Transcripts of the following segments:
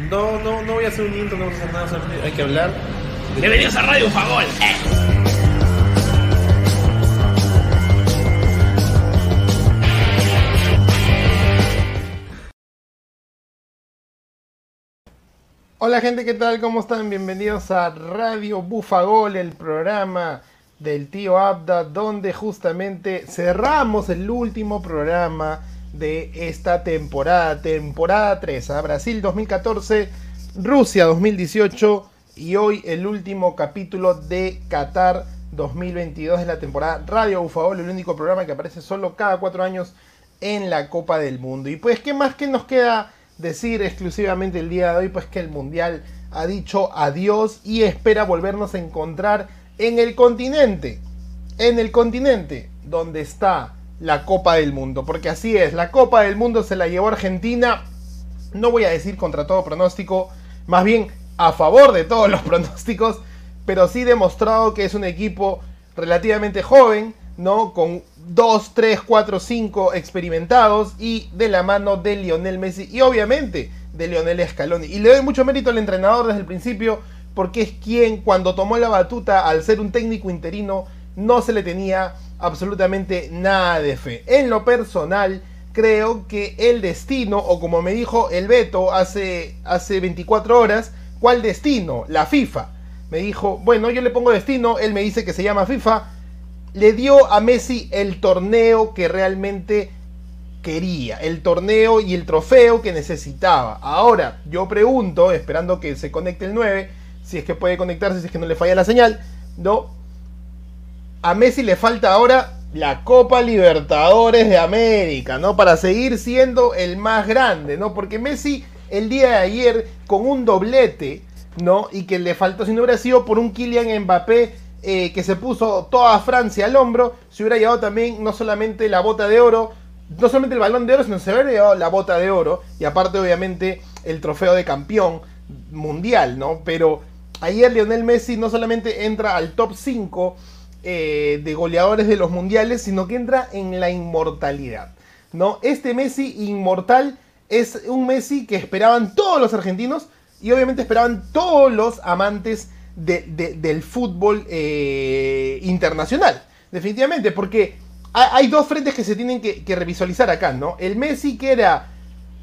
No, no, no voy a hacer un intro, no voy a hacer nada, solamente hay que hablar. Bienvenidos a Radio Fagol. Hola gente, ¿qué tal? ¿Cómo están? Bienvenidos a Radio Bufagol, el programa del tío Abda, donde justamente cerramos el último programa de esta temporada, temporada 3, a Brasil 2014, Rusia 2018 y hoy el último capítulo de Qatar 2022 de la temporada Radio Bufagol, el único programa que aparece solo cada cuatro años en la Copa del Mundo. Y pues, ¿qué más que nos queda? decir exclusivamente el día de hoy pues que el mundial ha dicho adiós y espera volvernos a encontrar en el continente, en el continente donde está la Copa del Mundo, porque así es, la Copa del Mundo se la llevó Argentina, no voy a decir contra todo pronóstico, más bien a favor de todos los pronósticos, pero sí demostrado que es un equipo relativamente joven, ¿no? Con 2, 3, 4, 5 experimentados y de la mano de Lionel Messi y obviamente de Lionel Scaloni. Y le doy mucho mérito al entrenador desde el principio porque es quien cuando tomó la batuta al ser un técnico interino no se le tenía absolutamente nada de fe. En lo personal creo que el destino o como me dijo el Beto hace, hace 24 horas, ¿cuál destino? La FIFA. Me dijo, bueno, yo le pongo destino, él me dice que se llama FIFA, le dio a Messi el torneo que realmente quería, el torneo y el trofeo que necesitaba. Ahora, yo pregunto, esperando que se conecte el 9, si es que puede conectarse, si es que no le falla la señal, ¿no? A Messi le falta ahora la Copa Libertadores de América, ¿no? Para seguir siendo el más grande, ¿no? Porque Messi el día de ayer con un doblete, ¿no? Y que le faltó, si no hubiera sido por un Kylian Mbappé eh, que se puso toda Francia al hombro, se hubiera llevado también no solamente la bota de oro, no solamente el balón de oro, sino se hubiera llevado la bota de oro y aparte obviamente el trofeo de campeón mundial, ¿no? Pero ayer Lionel Messi no solamente entra al top 5 eh, de goleadores de los mundiales, sino que entra en la inmortalidad, ¿no? Este Messi inmortal es un Messi que esperaban todos los argentinos y obviamente esperaban todos los amantes del fútbol eh, internacional. Definitivamente, porque hay dos frentes que se tienen que, revisualizar acá, ¿no? El Messi que era,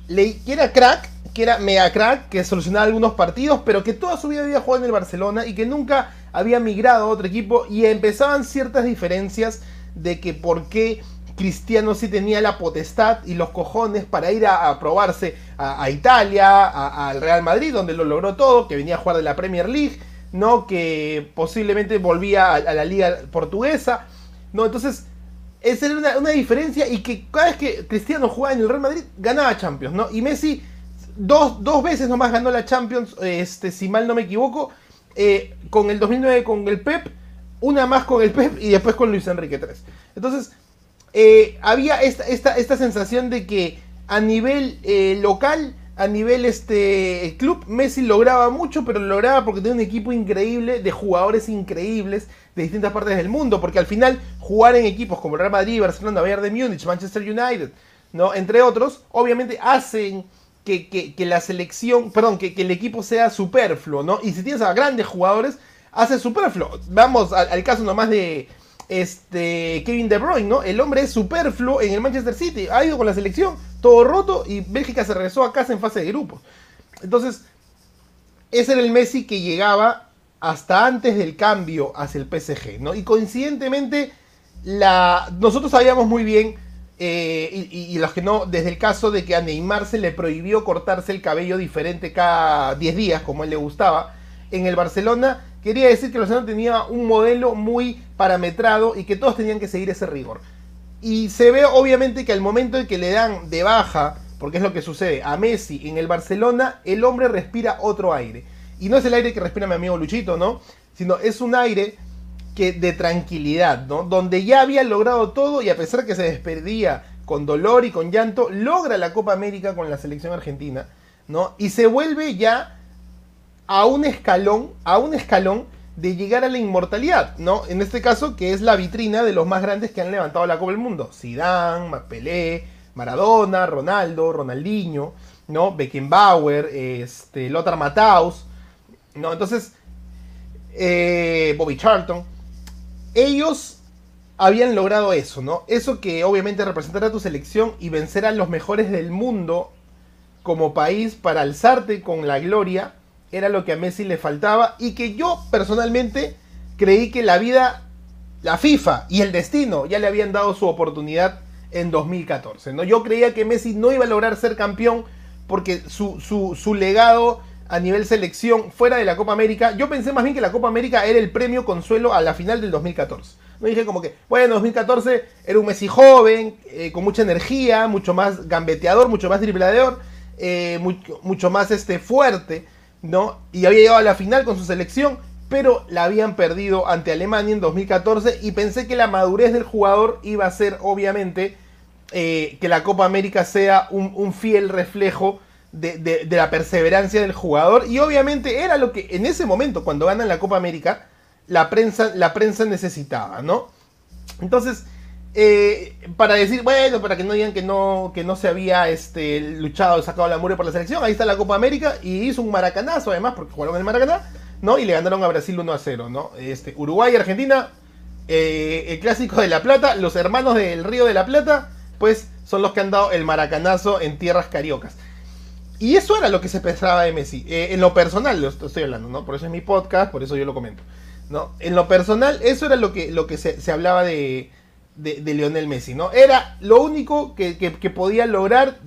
que era crack, que era mega crack, que solucionaba algunos partidos, pero que toda su vida había jugado en el Barcelona y que nunca había migrado a otro equipo y empezaban ciertas diferencias de que por qué Cristiano sí tenía la potestad y los cojones para ir a, probarse a, Italia, al Real Madrid, donde lo logró todo, que venía a jugar de la Premier League, ¿no? Que posiblemente volvía a, la liga portuguesa, ¿no? Entonces, esa era una, diferencia y que cada vez que Cristiano jugaba en el Real Madrid, ganaba Champions, ¿no? Y Messi dos, dos veces nomás ganó la Champions, este, si mal no me equivoco, eh, con el 2009 con el Pep, una más con el Pep y después con Luis Enrique III. Entonces, eh, había esta, esta, esta, sensación de que a nivel eh, local a nivel este club, Messi lograba mucho, pero lo lograba porque tenía un equipo increíble, de jugadores increíbles de distintas partes del mundo, porque al final jugar en equipos como Real Madrid, Barcelona, Bayern de Múnich, Manchester United, ¿no? entre otros, obviamente hacen que, la selección, perdón, que, el equipo sea superfluo, ¿no? Y si tienes a grandes jugadores, hace superfluo. Vamos al, al caso nomás de, este, Kevin De Bruyne, ¿no? El hombre es superfluo en el Manchester City. Ha ido con la selección, todo roto, y Bélgica se regresó a casa en fase de grupos. Entonces, ese era el Messi que llegaba hasta antes del cambio hacia el PSG, ¿no? Y coincidentemente, la, nosotros sabíamos muy bien, eh, y, los que no, desde el caso de que a Neymar se le prohibió cortarse el cabello diferente cada 10 días, como él le gustaba, en el Barcelona quería decir que el Barcelona tenía un modelo muy parametrado y que todos tenían que seguir ese rigor. Y se ve obviamente que al momento en que le dan de baja, porque es lo que sucede, a Messi en el Barcelona, el hombre respira otro aire. Y no es el aire que respira mi amigo Luchito, ¿no? Sino es un aire de tranquilidad, ¿no? Donde ya había logrado todo y a pesar que se despedía con dolor y con llanto, logra la Copa América con la selección argentina, ¿no? Y se vuelve ya a un escalón, a un escalón de llegar a la inmortalidad, ¿no? En este caso, que es la vitrina de los más grandes que han levantado la Copa del Mundo. Zidane, Pelé, Maradona, Ronaldo, Ronaldinho, ¿no? Beckenbauer, este, Lothar Matthaus, ¿no? Entonces, eh, Bobby Charlton, ellos habían logrado eso, ¿no? Eso que obviamente representar a tu selección y vencer a los mejores del mundo como país para alzarte con la gloria era lo que a Messi le faltaba y que yo personalmente creí que la vida, la FIFA y el destino ya le habían dado su oportunidad en 2014. ¿no? Yo creía que Messi no iba a lograr ser campeón porque su, su, legado a nivel selección fuera de la Copa América, yo pensé más bien que la Copa América era el premio consuelo a la final del 2014. Me dije como que, bueno, 2014 era un Messi joven, eh, con mucha energía, mucho más gambeteador, mucho más driblador, eh, mucho, más este, fuerte, ¿no? Y había llegado a la final con su selección, pero la habían perdido ante Alemania en 2014 y pensé que la madurez del jugador iba a ser, obviamente, eh, que la Copa América sea un, fiel reflejo de, la perseverancia del jugador. Y obviamente era lo que en ese momento, cuando ganan la Copa América, la prensa, la prensa necesitaba, ¿no? Entonces, eh, para decir, bueno, para que no digan que no, que no se había este, luchado, sacado la mure por la selección, ahí está la Copa América y hizo un maracanazo además, porque jugaron en el Maracaná, ¿no? Y le ganaron a Brasil 1 a 0, ¿no? Este, Uruguay, Argentina, eh, el clásico de La Plata, los hermanos del Río de la Plata, pues son los que han dado el maracanazo en tierras cariocas. Y eso era lo que se pensaba de Messi. Eh, en lo personal, lo estoy hablando, ¿no? Por eso es mi podcast, por eso yo lo comento. ¿no? En lo personal, eso era lo que, lo que se, hablaba de, de, Lionel Messi, ¿no? Era lo único que, podía lograr,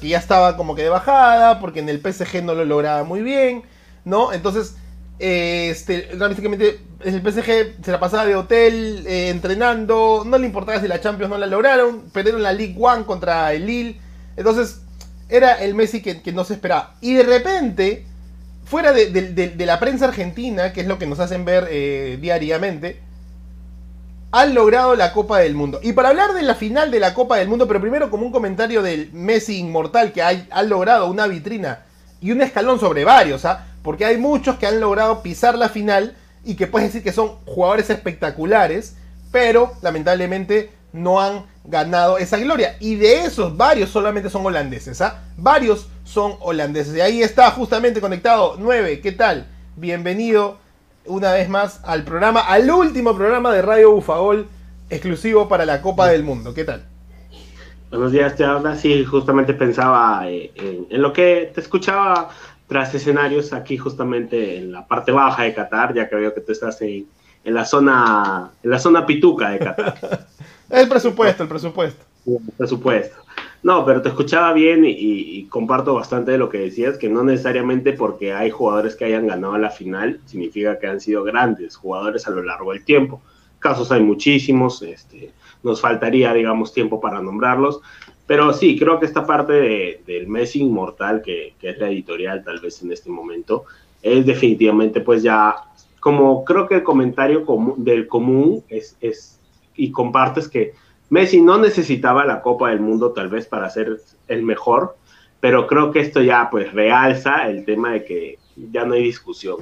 que ya estaba como que de bajada, porque en el PSG no lo lograba muy bien, ¿no? Entonces, eh, este, el PSG se la pasaba de hotel eh, entrenando, no le importaba si la Champions no la lograron, perdieron la League One contra el Lille, entonces era el Messi que, no se esperaba. Y de repente, fuera de, la prensa argentina, que es lo que nos hacen ver eh, diariamente, han logrado la Copa del Mundo. Y para hablar de la final de la Copa del Mundo, pero primero como un comentario del Messi inmortal que ha, logrado una vitrina y un escalón sobre varios, ¿ah? Porque hay muchos que han logrado pisar la final y que puedes decir que son jugadores espectaculares, pero lamentablemente no han ganado esa gloria. Y de esos, varios solamente son holandeses. ¿ah? Varios son holandeses. Y ahí está justamente conectado 9. ¿Qué tal? Bienvenido una vez más al programa, al último programa de Radio Bufagol exclusivo para la Copa del Mundo. ¿Qué tal? Buenos días, te habla. Sí, justamente pensaba eh, en, lo que te escuchaba tras escenarios aquí justamente en la parte baja de Qatar, ya que veo que tú estás en, la zona en la zona pituca de Qatar. el presupuesto, el presupuesto. El presupuesto. No, pero te escuchaba bien y, comparto bastante de lo que decías, que no necesariamente porque hay jugadores que hayan ganado la final, significa que han sido grandes jugadores a lo largo del tiempo. Casos hay muchísimos, este, nos faltaría, digamos, tiempo para nombrarlos, pero sí, creo que esta parte del Messi inmortal, que, es la editorial tal vez en este momento, es definitivamente pues ya, como creo que el comentario del común es, y compartes que Messi no necesitaba la Copa del Mundo tal vez para ser el mejor, pero creo que esto ya pues realza el tema de que ya no hay discusión.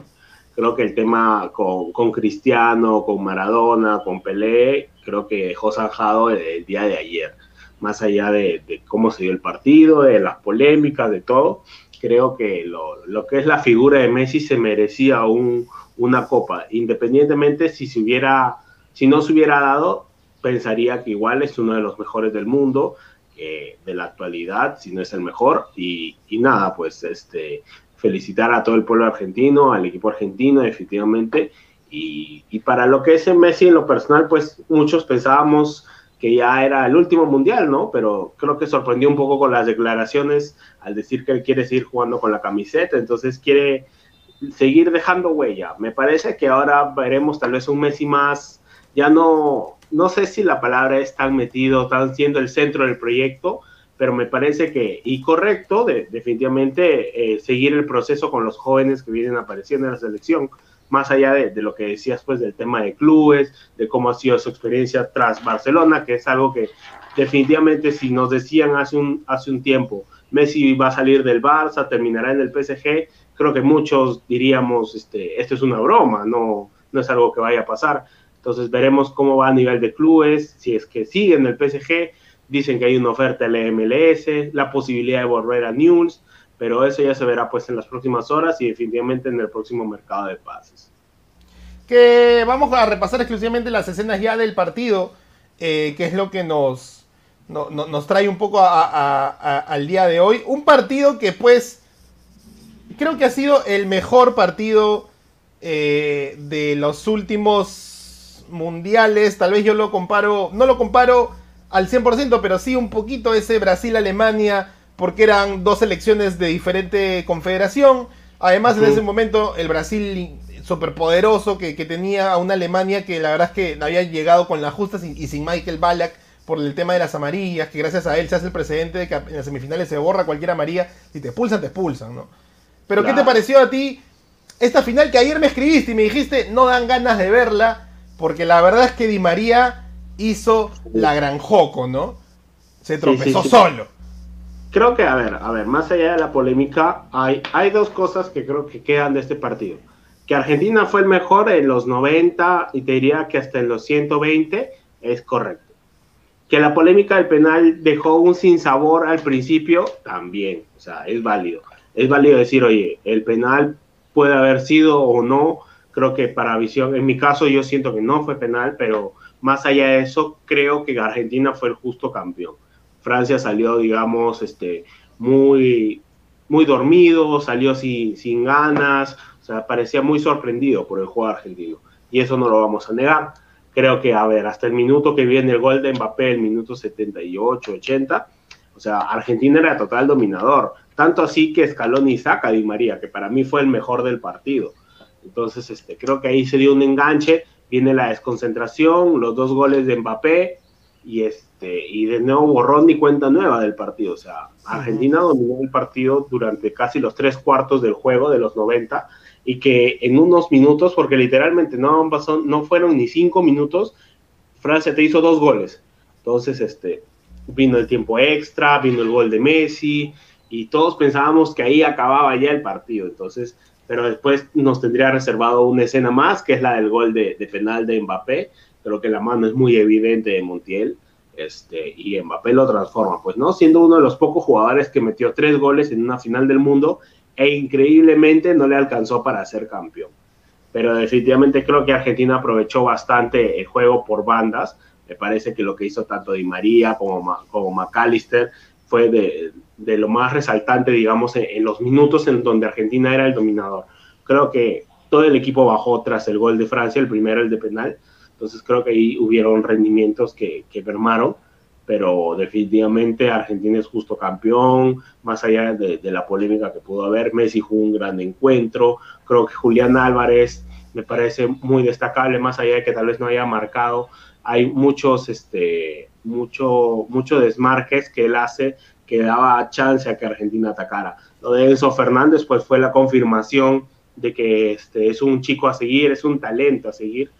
Creo que el tema con, con Cristiano, con Maradona, con Pelé, creo que dejó zanjado el día de ayer más allá de, cómo se dio el partido, de las polémicas, de todo, creo que lo, que es la figura de Messi se merecía una copa, independientemente si se hubiera, si no se hubiera dado, pensaría que igual es uno de los mejores del mundo, de la actualidad, si no es el mejor, y, nada, pues este, felicitar a todo el pueblo argentino, al equipo argentino, definitivamente, y, y para lo que es el Messi en lo personal, pues muchos pensábamos que ya era el último mundial, ¿no? Pero creo que sorprendió un poco con las declaraciones al decir que él quiere seguir jugando con la camiseta, entonces quiere seguir dejando huella. Me parece que ahora veremos tal vez un Messi más, ya no, no sé si la palabra es tan metido, tan siendo el centro del proyecto, pero me parece que, y correcto, definitivamente, eh, seguir el proceso con los jóvenes que vienen apareciendo en la selección más allá de, lo que decías pues del tema de clubes, de cómo ha sido su experiencia tras Barcelona, que es algo que definitivamente si nos decían hace un, hace un tiempo, Messi va a salir del Barça, terminará en el PSG, creo que muchos diríamos, este, esto es una broma, no, no es algo que vaya a pasar. Entonces veremos cómo va a nivel de clubes, si es que sigue en el PSG, dicen que hay una oferta la MLS, la posibilidad de volver a Newell's, pero eso ya se verá pues en las próximas horas y definitivamente en el próximo mercado de pases. Que vamos a repasar exclusivamente las escenas ya del partido, eh, que es lo que nos, nos trae un poco al día de hoy. Un partido que pues creo que ha sido el mejor partido eh, de los últimos mundiales. Tal vez yo lo comparo, no lo comparo al 100%, pero sí un poquito ese Brasil-Alemania, porque eran dos selecciones de diferente confederación. Además, en ese momento, el Brasil superpoderoso que, que tenía a una Alemania que la verdad es que había llegado con la justa y sin Michael Ballack por el tema de las amarillas, que gracias a él se hace el precedente de que en las semifinales se borra cualquier amarilla, si te expulsan, te expulsan, ¿no? Pero ¿qué te pareció a ti esta final que ayer me escribiste y me dijiste no dan ganas de verla? Porque la verdad es que Di María hizo la gran joco, ¿no? Se tropezó solo. Creo que, a ver, a ver, más allá de la polémica, hay, hay dos cosas que creo que quedan de este partido. Que Argentina fue el mejor en los 90 y te diría que hasta en los 120 es correcto. Que la polémica del penal dejó un sinsabor al principio, también, o sea, es válido es válido decir, oye, el penal puede haber sido o no. Creo que para visión, en mi caso yo siento que no fue penal, pero más allá de eso, creo que Argentina fue el justo campeón. Francia salió, digamos, este, muy, muy dormido, salió sin, sin ganas, o sea, parecía muy sorprendido por el juego argentino. Y eso no lo vamos a negar. Creo que, a ver, hasta el minuto que viene el gol de Mbappé, el minuto 78, 80, o sea, Argentina era total dominador. Tanto así que Scaloni saca a Di María, que para mí fue el mejor del partido. Entonces, este, creo que ahí se dio un enganche, viene la desconcentración, los dos goles de Mbappé y este y de nuevo borrón y cuenta nueva del partido. O sea, Argentina dominó el partido durante casi los tres cuartos del juego de los 90 y que en unos minutos, porque literalmente no, pasó, no fueron ni cinco minutos, Francia te hizo dos goles. Entonces, este, vino el tiempo extra, vino el gol de Messi, y todos pensábamos que ahí acababa ya el partido, entonces, pero después nos tendría reservado una escena más, que es la del gol de, penal de Mbappé, creo que la mano es muy evidente de Montiel, este, y Mbappé lo transforma, pues, ¿no? Siendo uno de los pocos jugadores que metió tres goles en una final del mundo, e increíblemente no le alcanzó para ser campeón. Pero definitivamente creo que Argentina aprovechó bastante el juego por bandas, me parece que lo que hizo tanto Di María como, como McAllister fue de, de lo más resaltante, digamos, en, los minutos en donde Argentina era el dominador. Creo que todo el equipo bajó tras el gol de Francia, el primero, el de penal. Entonces creo que ahí hubieron rendimientos que, que mermaron, pero definitivamente Argentina es justo campeón, más allá de, de, la polémica que pudo haber. Messi jugó un gran encuentro. Creo que Julián Álvarez me parece muy destacable, más allá de que tal vez no haya marcado. Hay muchos, este, mucho, mucho desmarques que él hace que daba chance a que Argentina atacara. Lo de Enzo Fernández pues fue la confirmación de que este, es un chico a seguir, es un talento a seguir.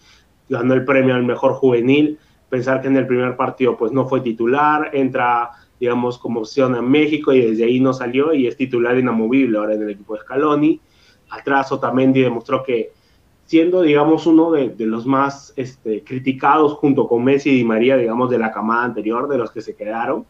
Ganó el premio al mejor juvenil. Pensar que en el primer partido pues no fue titular, entra digamos como opción a México y desde ahí no salió y es titular inamovible ahora en el equipo de Scaloni. Atrás Otamendi demostró que siendo digamos uno de, los más este, criticados junto con Messi y María digamos de la camada anterior, de los que se quedaron,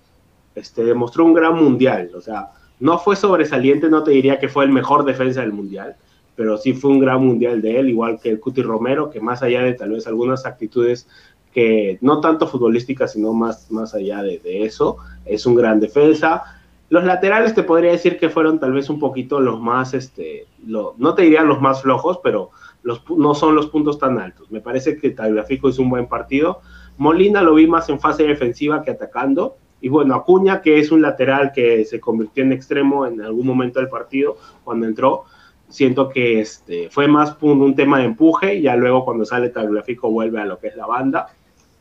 este, demostró un gran mundial. O sea, no fue sobresaliente, no te diría que fue el mejor defensa del mundial, pero sí fue un gran mundial de él, igual que el Cuti Romero, que más allá de tal vez algunas actitudes que no tanto futbolísticas, sino más, más allá de, eso, es un gran defensa. Los laterales te podría decir que fueron tal vez un poquito los más, este, no te diría los más flojos, pero los, no son los puntos tan altos. Me parece que Tagliafico hizo un buen partido. Molina lo vi más en fase defensiva que atacando. Y bueno, Acuña, que es un lateral que se convirtió en extremo en algún momento del partido, cuando entró, siento que este, fue más un, tema de empuje, y ya luego cuando sale Tagliafico vuelve a lo que es la banda.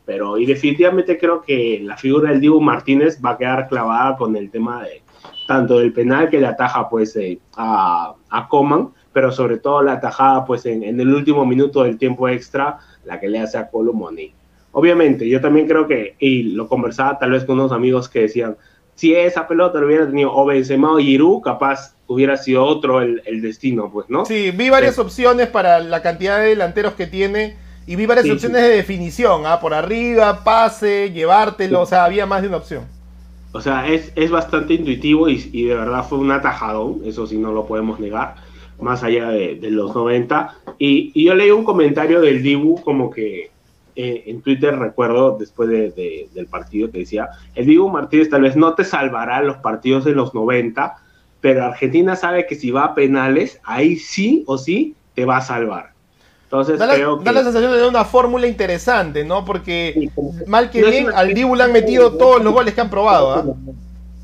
Pero y definitivamente creo que la figura del Dibu Martínez va a quedar clavada con el tema de tanto del penal que le ataja pues eh, a, a Coman, pero sobre todo la atajada pues en, en, el último minuto del tiempo extra, la que le hace a Colomoni. Obviamente, yo también creo que, y lo conversaba tal vez con unos amigos que decían, si esa pelota lo hubiera tenido o Benzema o Giroud, capaz hubiera sido otro el, destino, pues, ¿no? Sí, vi varias opciones para la cantidad de delanteros que tiene y vi varias opciones de definición, ¿ah? Por arriba, pase, llevártelo, o sea, había más de una opción. O sea, es, es bastante intuitivo y, de verdad fue un atajadón, eso sí no lo podemos negar, más allá de, los 90. Y, yo leí un comentario del Dibu como que eh, en Twitter, recuerdo, después de, del partido, que decía, el Dibu Martínez tal vez no te salvará los partidos de los 90, pero Argentina sabe que si va a penales, ahí sí o sí te va a salvar. Entonces, da, la, da la sensación de una fórmula interesante, ¿no? Porque mal que bien, al Dibu le han metido todos los goles que han probado. ¿ah?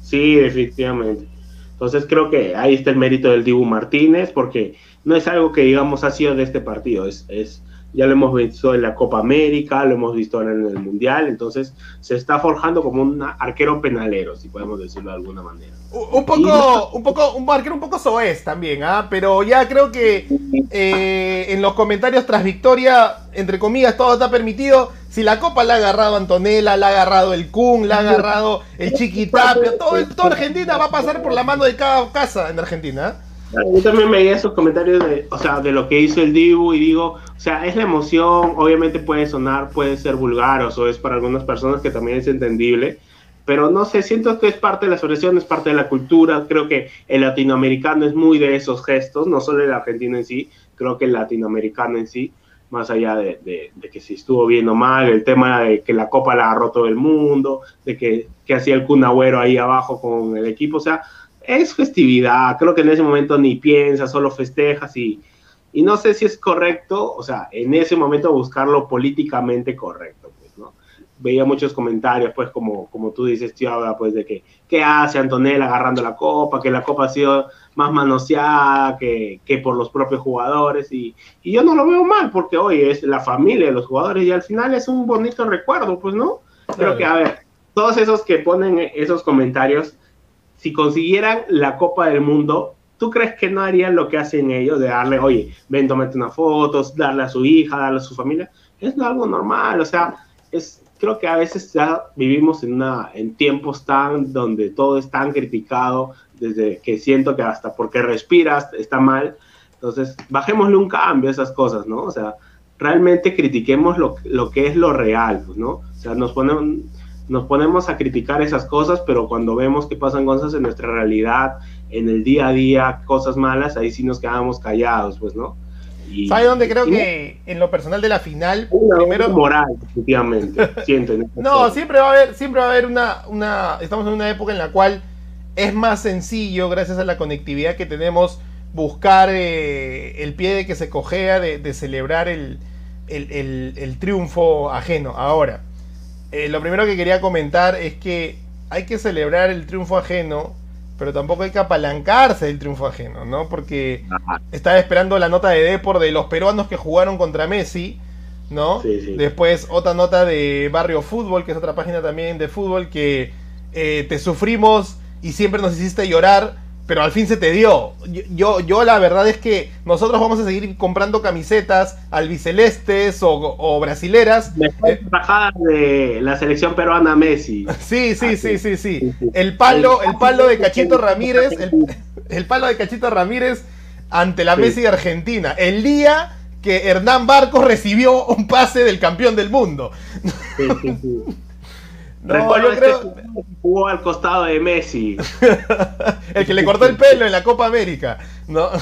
Sí, efectivamente. Entonces creo que ahí está el mérito del Dibu Martínez, porque no es algo que digamos ha sido de este partido, es, es ya lo hemos visto en la Copa América, lo hemos visto ahora en el Mundial, entonces se está forjando como un arquero penalero, si podemos decirlo de alguna manera. Un poco, un poco, un arquero un poco soez también, ¿ah? pero ya creo que eh, en los comentarios tras victoria, entre comillas, todo está permitido. Si la copa la ha agarrado Antonella, la ha agarrado el Kun, la ha agarrado el Chiquitapia, todo, toda Argentina va a pasar por la mano de cada casa en Argentina. Yo también veía esos comentarios de, o sea, de lo que hizo el Dibu y digo, o sea, es la emoción, obviamente puede sonar, puede ser vulgar o es para algunas personas que también es entendible, pero no sé, siento que es parte de la expresión, es parte de la cultura, creo que el latinoamericano es muy de esos gestos, no solo el argentino en sí, creo que el latinoamericano en sí, más allá de, de, que si estuvo bien o mal, el tema de que la copa la agarró todo el mundo, de que, que hacía el Kun ahí abajo con el equipo, o sea, es festividad, creo que en ese momento ni piensas, solo festejas y, y no sé si es correcto, o sea, en ese momento buscarlo políticamente correcto, pues, ¿no? Veía muchos comentarios, pues, como, como tú dices, tío, pues, de que, ¿qué hace Antonella agarrando la copa? Que la copa ha sido más manoseada que, que por los propios jugadores y, y, yo no lo veo mal, porque hoy es la familia de los jugadores y al final es un bonito recuerdo, pues, ¿no? Creo que, a ver, todos esos que ponen esos comentarios, si consiguieran la Copa del Mundo, ¿tú crees que no harían lo que hacen ellos de darle, oye, ven, tómate unas fotos, darle a su hija, darle a su familia? Es algo normal, o sea, es, creo que a veces ya vivimos en, en tiempos tan donde todo es tan criticado, desde que siento que hasta porque respiras está mal. Entonces, bajémosle un cambio a esas cosas, ¿no? O sea, realmente critiquemos lo, lo que es lo real, pues, ¿no? O sea, nos ponemos nos ponemos a criticar esas cosas, pero cuando vemos que pasan cosas en nuestra realidad, en el día a día, cosas malas, ahí sí nos quedamos callados, pues, ¿no? Y, ¿Sabes dónde creo que en lo personal de la final, primero moral, efectivamente, no, siempre va a haber, siempre va a haber una, una, estamos en una época en la cual es más sencillo, gracias a la conectividad que tenemos, buscar eh, el pie de que se cojea de, celebrar el, el triunfo ajeno. Ahora, eh, lo primero que quería comentar es que hay que celebrar el triunfo ajeno, pero tampoco hay que apalancarse del triunfo ajeno, ¿no? Porque estaba esperando la nota de Depor de los peruanos que jugaron contra Messi, ¿no? Después otra nota de Barrio Fútbol, que es otra página también de fútbol, que eh, te sufrimos y siempre nos hiciste llorar pero al fin se te dio. Yo, yo, la verdad es que nosotros vamos a seguir comprando camisetas albicelestes o, o brasileras. Después de la selección peruana Messi. Sí, sí, sí, sí, sí. El palo, el palo de Cachito Ramírez, el, palo de Cachito Ramírez ante la Messi de Argentina. El día que Hernán Barcos recibió un pase del campeón del mundo. Sí, sí, sí. No, yo creo. que jugó al costado de Messi. el que le cortó el pelo en la Copa América. ¿no?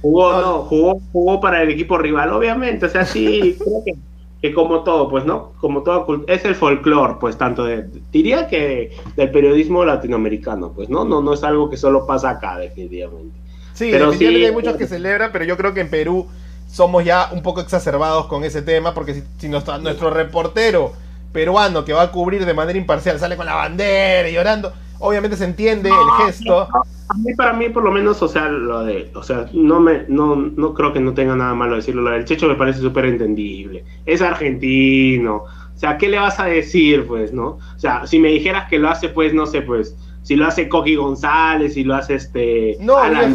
Jugó, no. jugó, jugó para el equipo rival, obviamente. O sea, sí, creo que, que como todo, pues, ¿no? Como todo, es el folclore, pues, tanto de, diría que del periodismo latinoamericano, pues, ¿no? No, no es algo que solo pasa acá, definitivamente. Sí, pero definitivamente hay muchos que celebran, pero yo creo que en Perú somos ya un poco exacerbados con ese tema, porque si, si nuestro reportero peruano que va a cubrir de manera imparcial sale con la bandera y llorando, obviamente se entiende el gesto. A mí, para mí, por lo menos, o sea, lo de, o sea, no me, no, no creo que no tenga nada malo decirlo. Lo del Checho me parece súper entendible. Es argentino. O sea, ¿qué le vas a decir, pues, no? O sea, si me dijeras que lo hace, pues, no sé, pues, si lo hace Coqui González, si lo hace este no, Alan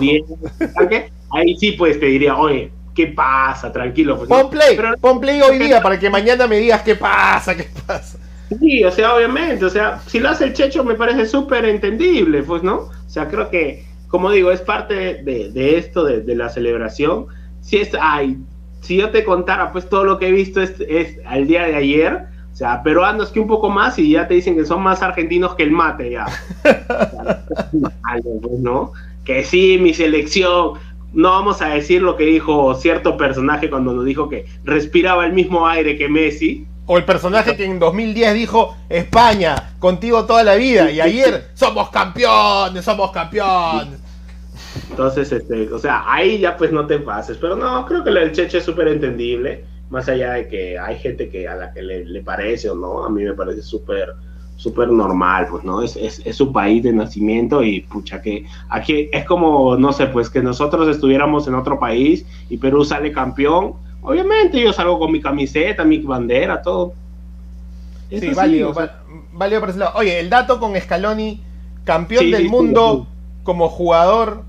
ahí sí, pues, te diría, oye, ¿qué pasa? Tranquilo. Pues, pon play, pon play hoy día para que mañana me digas qué pasa, qué pasa. Sí, o sea, obviamente, o sea, si lo hace el Checho me parece súper entendible, pues, ¿no? O sea, creo que, como digo, es parte de, esto, de, la celebración. Si es, ay, si yo te contara, pues, todo lo que he visto es, es al día de ayer, o O sea, peruanos que un poco más y ya te dicen que son más argentinos que el mate ya. Pues, ¿no? Que sí, mi selección. No vamos a decir lo que dijo cierto personaje cuando nos dijo que respiraba el mismo aire que Messi. O el personaje que en 2010 dijo, España, contigo toda la vida. Y ayer, somos campeones, somos campeones. Entonces, este, o sea, ahí ya pues no te pases. Pero no, creo que el Cheche es súper entendible. Más allá de que hay gente que a la que le, parece o no, a mí me parece súper súper normal, pues, ¿no? Es, es, es, su país de nacimiento y pucha que aquí es como, no sé, pues que nosotros estuviéramos en otro país y Perú sale campeón, obviamente yo salgo con mi camiseta, mi bandera, todo. sí, válido, válido por ese lado. Oye, el dato con Scaloni, campeón del mundo como jugador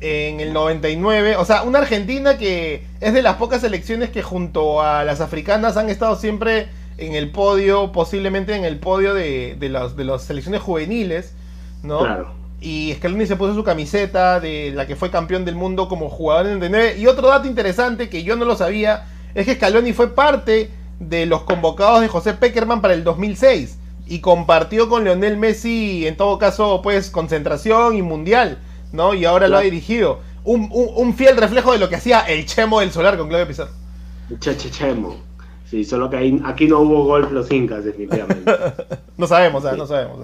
en el 99. O sea, una Argentina que es de las pocas selecciones que junto a las africanas han estado siempre en el podio, posiblemente en el podio de, de, de las selecciones juveniles, ¿no? Claro. Y Scaloni se puso su camiseta de la que fue campeón del mundo como jugador en el 99. Y otro dato interesante que yo no lo sabía es que Scaloni fue parte de los convocados de José Peckerman para el 2006 y compartió con Leonel Messi, en todo caso, pues concentración y mundial. ¿no? Y ahora lo ha dirigido. Un, fiel reflejo de lo que hacía el Chemo del Solar con Claudio Pizarro. Chemo. Sí, solo que aquí no hubo golf los incas, definitivamente. no sabemos, no sabemos.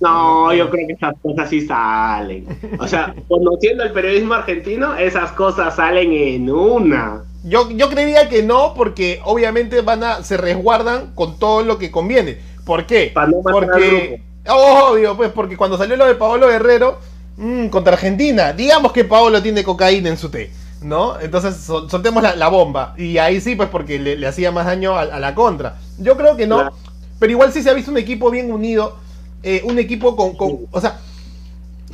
No, yo creo que esas cosas sí salen. O sea, conociendo el periodismo argentino, esas cosas salen en una. Yo, yo creería que no, porque obviamente van a, se resguardan con todo lo que conviene. ¿Por qué? porque, obvio, pues, porque cuando salió lo de Paolo Guerrero, Mm, contra Argentina. Digamos que Paolo tiene cocaína en su té, ¿no? Entonces soltemos la, bomba. Y ahí sí, pues porque le, hacía más daño a, la contra. Yo creo que no. Pero igual sí se ha visto un equipo bien unido. Eh, un equipo con, O sea,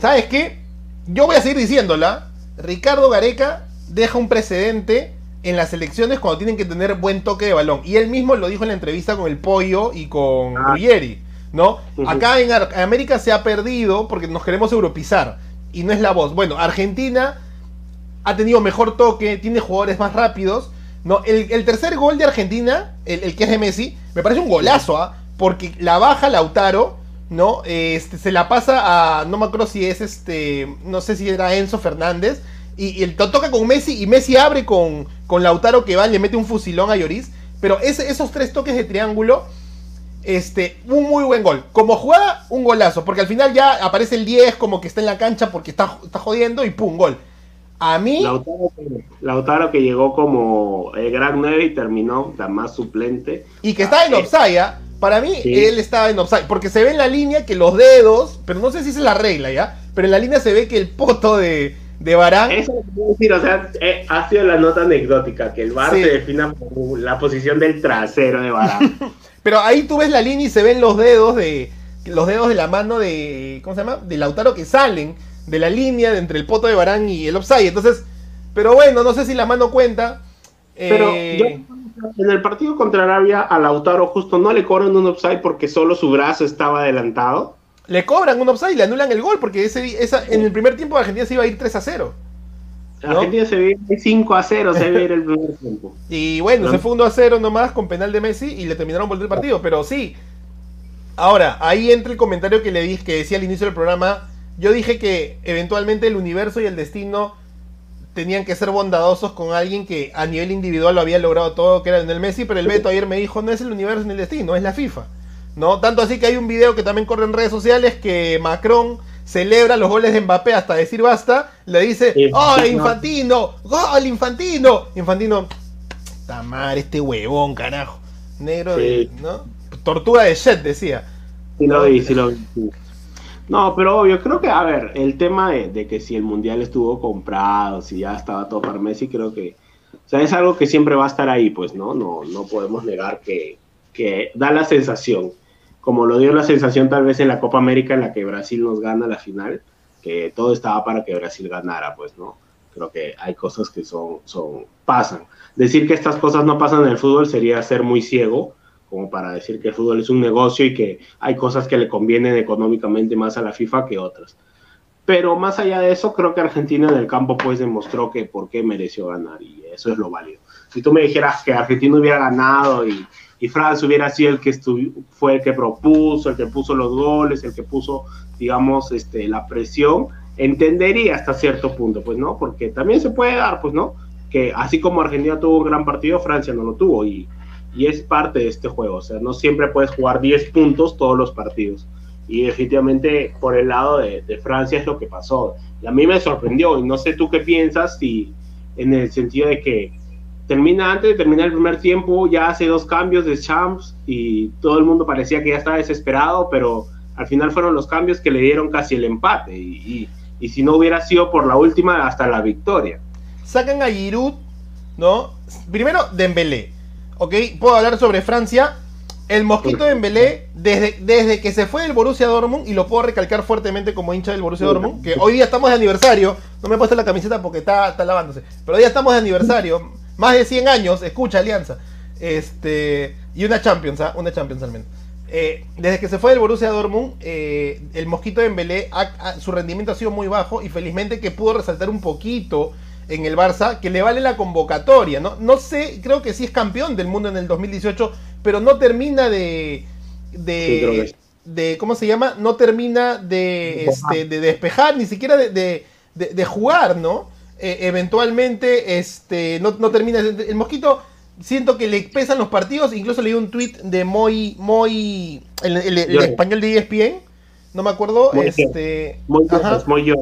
¿sabes qué? Yo voy a seguir diciéndola. Ricardo Gareca deja un precedente en las elecciones cuando tienen que tener buen toque de balón. Y él mismo lo dijo en la entrevista con el Pollo y con ah. ¿no? Acá en, América se ha perdido porque nos queremos europizar y no es la voz. Bueno, Argentina ha tenido mejor toque, tiene jugadores más rápidos. No, el, tercer gol de Argentina, el, que es de Messi, me parece un golazo, ¿ah? Porque la baja Lautaro, ¿no? Este, se la pasa a, no me acuerdo si es este, no sé si era Enzo Fernández, y, el toca con Messi y Messi abre con, con Lautaro que va, le mete un fusilón a Lloris. Pero esos tres toques de triángulo este, un muy buen gol. Como jugada, un golazo. Porque al final ya aparece el 10 como que está en la cancha porque está, está jodiendo y pum, gol. A mí. Lautaro que, llegó como el gran 9 y terminó la más suplente. Y que está en offside, ¿ah? Para mí, él estaba en offside. Porque se ve en la línea que los dedos, pero no sé si es la regla, ¿ya? Pero en la línea se ve que el poto de, de Barán. Eso decir, o sea, eh, ha sido la nota anecdótica, que el Bar se defina por la posición del trasero de Barán. Pero ahí tú ves la línea y se ven los dedos de. Los dedos de la mano de. ¿Cómo se llama? De Lautaro que salen de la línea de entre el poto de Barán y el offside. Entonces. Pero bueno, no sé si la mano cuenta. Pero eh, en el partido contra Arabia a Lautaro justo no le cobran un offside porque solo su brazo estaba adelantado. Le cobran un offside y le anulan el gol porque ese, esa, en el primer tiempo Argentina se iba a ir 3 a 0. Argentina se ve 5 a 0, se ve el primer tiempo. Y bueno, se fue 1 a 0 nomás con penal de Messi y le terminaron por el partido, pero sí. Ahora, ahí entra el comentario que le dije, que decía al inicio del programa. Yo dije que eventualmente el universo y el destino tenían que ser bondadosos con alguien que a nivel individual lo había logrado todo, que era en el Messi, pero el Beto ayer me dijo, no es el universo ni el destino, es la FIFA. ¿No? Tanto así que hay un video que también corre en redes sociales que Macron celebra los goles de Mbappé hasta decir basta, le dice, ¡Oh, Infantino! ¡Gol, Infantino! Infantino, tamar este huevón, carajo! Negro, de, ¿no? Tortuga de Jet, decía. Sí lo vi, sí lo vi. No, pero obvio, creo que, a ver, el tema de, que si el Mundial estuvo comprado, si ya estaba todo para Messi, creo que, o sea, es algo que siempre va a estar ahí, pues, ¿no? No, no podemos negar que, que da la sensación como lo dio la sensación tal vez en la Copa América en la que Brasil nos gana la final, que todo estaba para que Brasil ganara, pues no. Creo que hay cosas que son, son, pasan. Decir que estas cosas no pasan en el fútbol sería ser muy ciego, como para decir que el fútbol es un negocio y que hay cosas que le convienen económicamente más a la FIFA que otras. Pero más allá de eso, creo que Argentina en el campo pues demostró que por qué mereció ganar y eso es lo válido. Si tú me dijeras que Argentina hubiera ganado y, y Francia hubiera sido el que fue el que propuso, el que puso los goles, el que puso, digamos, este, la presión, entendería hasta cierto punto, pues, ¿no? Porque también se puede dar, pues, ¿no? Que así como Argentina tuvo un gran partido, Francia no lo tuvo y, y es parte de este juego. O sea, no siempre puedes jugar 10 puntos todos los partidos. Y definitivamente por el lado de, de, Francia es lo que pasó. Y a mí me sorprendió, y no sé tú qué piensas, si en el sentido de que termina antes de terminar el primer tiempo, ya hace dos cambios de champs y todo el mundo parecía que ya estaba desesperado, pero al final fueron los cambios que le dieron casi el empate. Y, y, y si no hubiera sido por la última, hasta la victoria. Sacan a Giroud, ¿no? Primero, Dembélé. ¿Ok? Puedo hablar sobre Francia el mosquito de Dembélé, desde, desde que se fue del Borussia Dortmund, y lo puedo recalcar fuertemente como hincha del Borussia Dortmund, que hoy día estamos de aniversario, no me he puesto la camiseta porque está, está lavándose, pero hoy día estamos de aniversario, más de 100 años, escucha Alianza, este, y una Champions, ¿ah? una Champions al menos. Eh, desde que se fue del Borussia Dortmund, eh, el mosquito de Dembélé, su rendimiento ha sido muy bajo, y felizmente que pudo resaltar un poquito en el Barça, que le vale la convocatoria, ¿no? No sé, creo que sí es campeón del mundo en el 2018, pero no termina de. de, sí, de ¿Cómo se llama? No termina de, este, de despejar, ni siquiera de, de, jugar, ¿no? Eh, eventualmente, este, no, no, termina. El mosquito, siento que le pesan los partidos. Incluso leí un tweet de Moy, Moy el, el, el español de ESPN, no me acuerdo. Muy este, muy, muy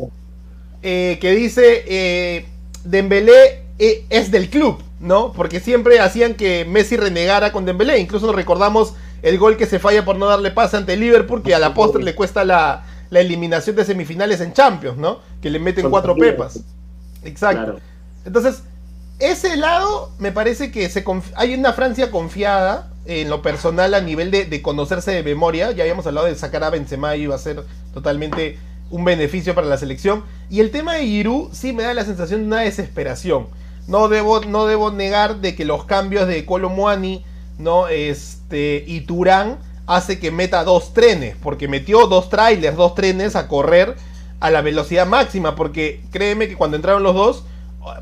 eh, que dice: eh, Dembélé es del club. ¿no? Porque siempre hacían que Messi renegara con Dembélé. Incluso nos recordamos el gol que se falla por no darle pase ante Liverpool, que a la postre le cuesta la, la eliminación de semifinales en Champions, ¿no? Que le meten cuatro pepas. Exacto. Claro. Entonces, ese lado me parece que se hay una Francia confiada en lo personal a nivel de, de, conocerse de memoria. Ya habíamos hablado de sacar a Benzema y iba a ser totalmente un beneficio para la selección. Y el tema de Giroud sí me da la sensación de una desesperación no debo, no debo negar de que los cambios de Colomuani ¿no? este, y Turán hace que meta dos trenes, porque metió dos trailers, dos trenes a correr a la velocidad máxima, porque créeme que cuando entraron los dos,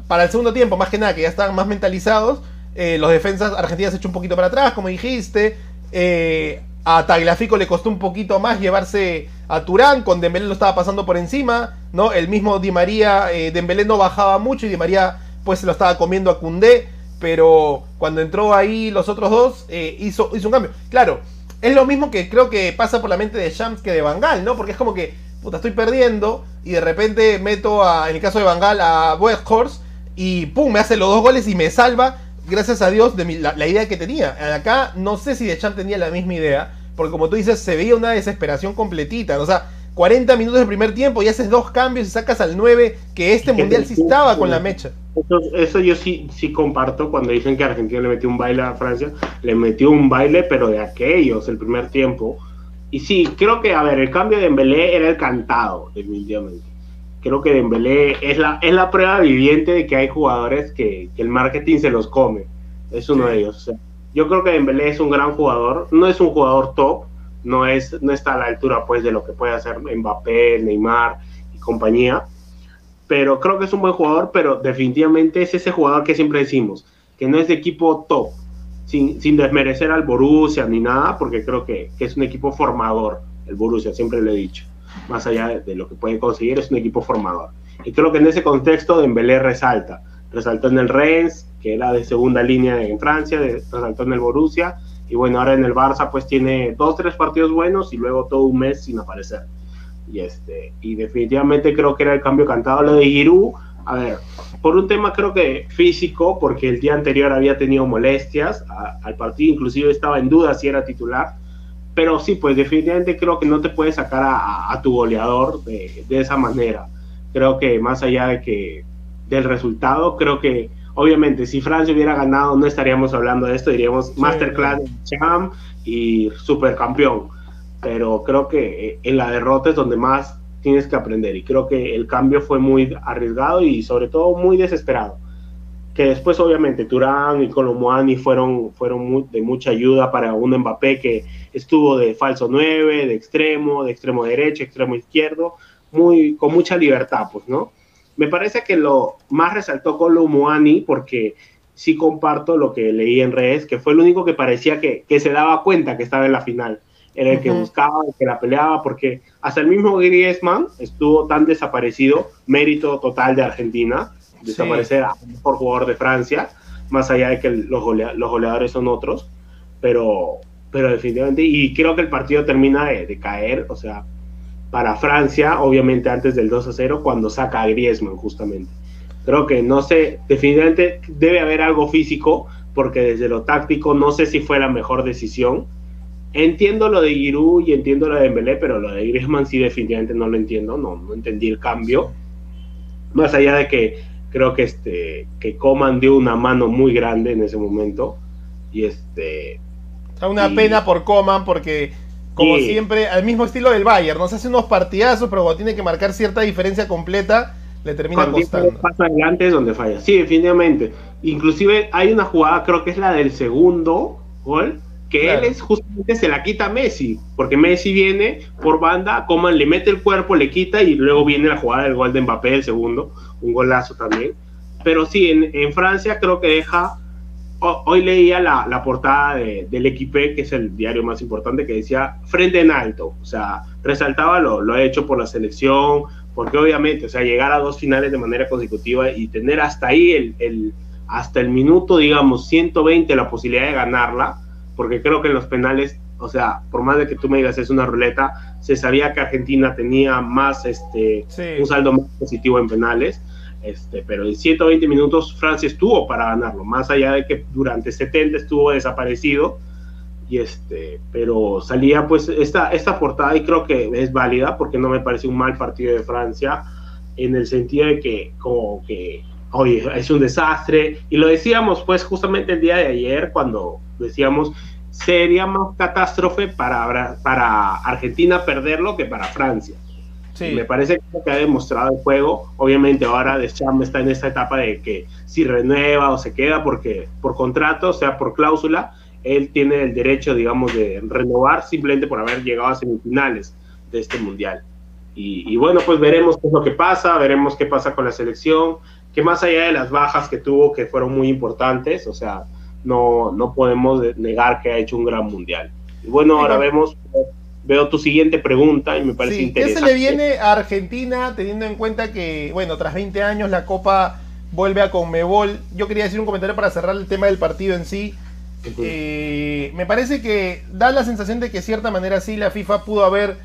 para el segundo tiempo, más que nada, que ya estaban más mentalizados, eh, los defensas argentinos se echó un poquito para atrás, como dijiste, eh, a Tagliafico le costó un poquito más llevarse a Turán, con Dembélé lo estaba pasando por encima, ¿no? El mismo Di María, eh, Dembélé no bajaba mucho y Di María pues se lo estaba comiendo a Cundé, pero cuando entró ahí los otros dos, eh, hizo, hizo un cambio. Claro, es lo mismo que creo que pasa por la mente de Shams que de Bangal, ¿no? Porque es como que, puta, estoy perdiendo y de repente meto, a, en el caso de Bangal, a Weghorst y pum, me hace los dos goles y me salva, gracias a Dios, de mi, la, la, idea que tenía. Acá no sé si de Champ tenía la misma idea, porque como tú dices, se veía una desesperación completita, o sea, 40 minutos del primer tiempo y haces dos cambios y sacas al 9, que este mundial sí estaba con la mecha. Eso, eso, yo sí, sí comparto cuando dicen que Argentina le metió un baile a Francia, le metió un baile, pero de aquellos, el primer tiempo. Y sí, creo que, a ver, el cambio de Dembélé era el cantado, definitivamente. Creo que Dembélé es la, es la prueba viviente de que hay jugadores que, que el marketing se los come. Es uno sí. de ellos. O sea, yo creo que Dembélé es un gran jugador, no es un jugador top, no, es, no está a la altura pues de lo que puede hacer Mbappé, Neymar y compañía, pero creo que es un buen jugador, pero definitivamente es ese jugador que siempre decimos, que no es de equipo top, sin, sin desmerecer al Borussia ni nada, porque creo que, que, es un equipo formador, el Borussia, siempre lo he dicho, más allá de, de, lo que puede conseguir, es un equipo formador. Y creo que en ese contexto Dembélé resalta, resaltó en el Rennes, que era de segunda línea en Francia, de, resaltó en el Borussia, y bueno, ahora en el Barça pues tiene dos, tres partidos buenos y luego todo un mes sin aparecer. Y, este, y definitivamente creo que era el cambio cantado. Lo de Giroud, a ver, por un tema creo que físico, porque el día anterior había tenido molestias a, al partido, inclusive estaba en duda si era titular. Pero sí, pues definitivamente creo que no te puedes sacar a, a tu goleador de, de, esa manera. Creo que más allá de que del resultado, creo que obviamente, si Francia hubiera ganado, no estaríamos hablando de esto, diríamos sí, Masterclass de Champ y Supercampeón. Pero creo que en la derrota es donde más tienes que aprender. Y creo que el cambio fue muy arriesgado y sobre todo muy desesperado. Que después, obviamente, Turán y Colomuani fueron, fueron muy, de mucha ayuda para un Mbappé que estuvo de falso 9, de extremo, de extremo derecho, extremo izquierdo. muy, con mucha libertad, pues, ¿no? Me parece que lo más resaltó con lo Moani porque sí comparto lo que leí en redes, que fue el único que parecía que, que se daba cuenta que estaba en la final. Era el que buscaba, el que la peleaba, porque hasta el mismo Griezmann estuvo tan desaparecido, mérito total de Argentina, desaparecer a mejor jugador de Francia, más allá de que los, los goleadores son otros, pero, pero definitivamente, y creo que el partido termina de, caer, o sea, para Francia, obviamente antes del 2 a 0, cuando saca a Griezmann justamente. Creo que no sé, definitivamente debe haber algo físico, porque desde lo táctico no sé si fue la mejor decisión. Entiendo lo de Giroud y entiendo lo de Dembélé, pero lo de Griezmann sí definitivamente no lo entiendo, no, no entendí el cambio. Más allá de que creo que este que Coman dio una mano muy grande en ese momento y este una pena por Coman porque como siempre al mismo estilo del Bayern no se hace unos partidazos pero cuando tiene que marcar cierta diferencia completa le termina costando. pasa adelante es donde falla. Sí definitivamente. Inclusive hay una jugada creo que es la del segundo gol que él es justamente se la quita a Messi, porque Messi viene por banda, Coman le mete el cuerpo, le quita y luego viene la jugada del gol de Mbappé, el segundo, un golazo también. Pero sí, en, Francia creo que deja, hoy leía la, la portada del Equipe, que es el diario más importante, que decía frente en alto, o sea, resaltaba lo, lo hecho por la selección, porque obviamente, o sea, llegar a dos finales de manera consecutiva y tener hasta ahí el, el hasta el minuto, digamos, 120 la posibilidad de ganarla, porque creo que en los penales, o sea, por más de que tú me digas es una ruleta, se sabía que Argentina tenía más, este, un saldo más positivo en penales, este, pero en 120 minutos Francia estuvo para ganarlo, más allá de que durante 70 estuvo desaparecido, y este, pero salía pues esta, esta portada y creo que es válida porque no me parece un mal partido de Francia en el sentido de que como que oye, es un desastre. Y lo decíamos pues justamente el día de ayer cuando decíamos sería más catástrofe para, para Argentina perderlo que para Francia. Sí. Me parece que lo que ha demostrado el juego, obviamente ahora Deschamps está en esta etapa de que si renueva o se queda porque por contrato, o sea, por cláusula, él tiene el derecho, digamos, de renovar simplemente por haber llegado a semifinales de este mundial. Y, y, bueno, pues veremos qué es lo que pasa, veremos qué pasa con la selección, que más allá de las bajas que tuvo, que fueron muy importantes, o sea, no, no podemos negar que ha hecho un gran mundial. Y bueno, ahora vemos, veo tu siguiente pregunta y me parece interesante. ¿Qué se le viene a Argentina teniendo en cuenta que, bueno, tras 20 años la Copa vuelve a Conmebol? Yo quería decir un comentario para cerrar el tema del partido en sí. Eh, me parece que da la sensación de que de cierta manera sí la FIFA pudo haber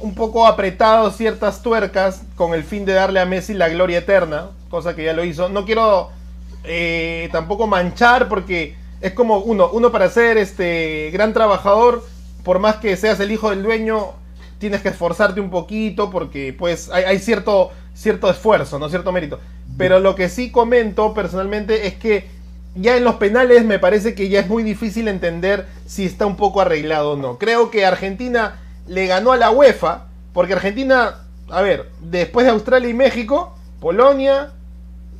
un poco apretado ciertas tuercas con el fin de darle a Messi la gloria eterna, cosa que ya lo hizo. No quiero eh, tampoco manchar porque es como uno, uno para ser este gran trabajador, por más que seas el hijo del dueño, tienes que esforzarte un poquito porque pues hay, cierto, cierto esfuerzo, ¿no? Cierto mérito. Pero lo que sí comento personalmente es que ya en los penales me parece que ya es muy difícil entender si está un poco arreglado o no. Creo que Argentina le ganó a la UEFA, porque Argentina, a ver, después de Australia y México, Polonia,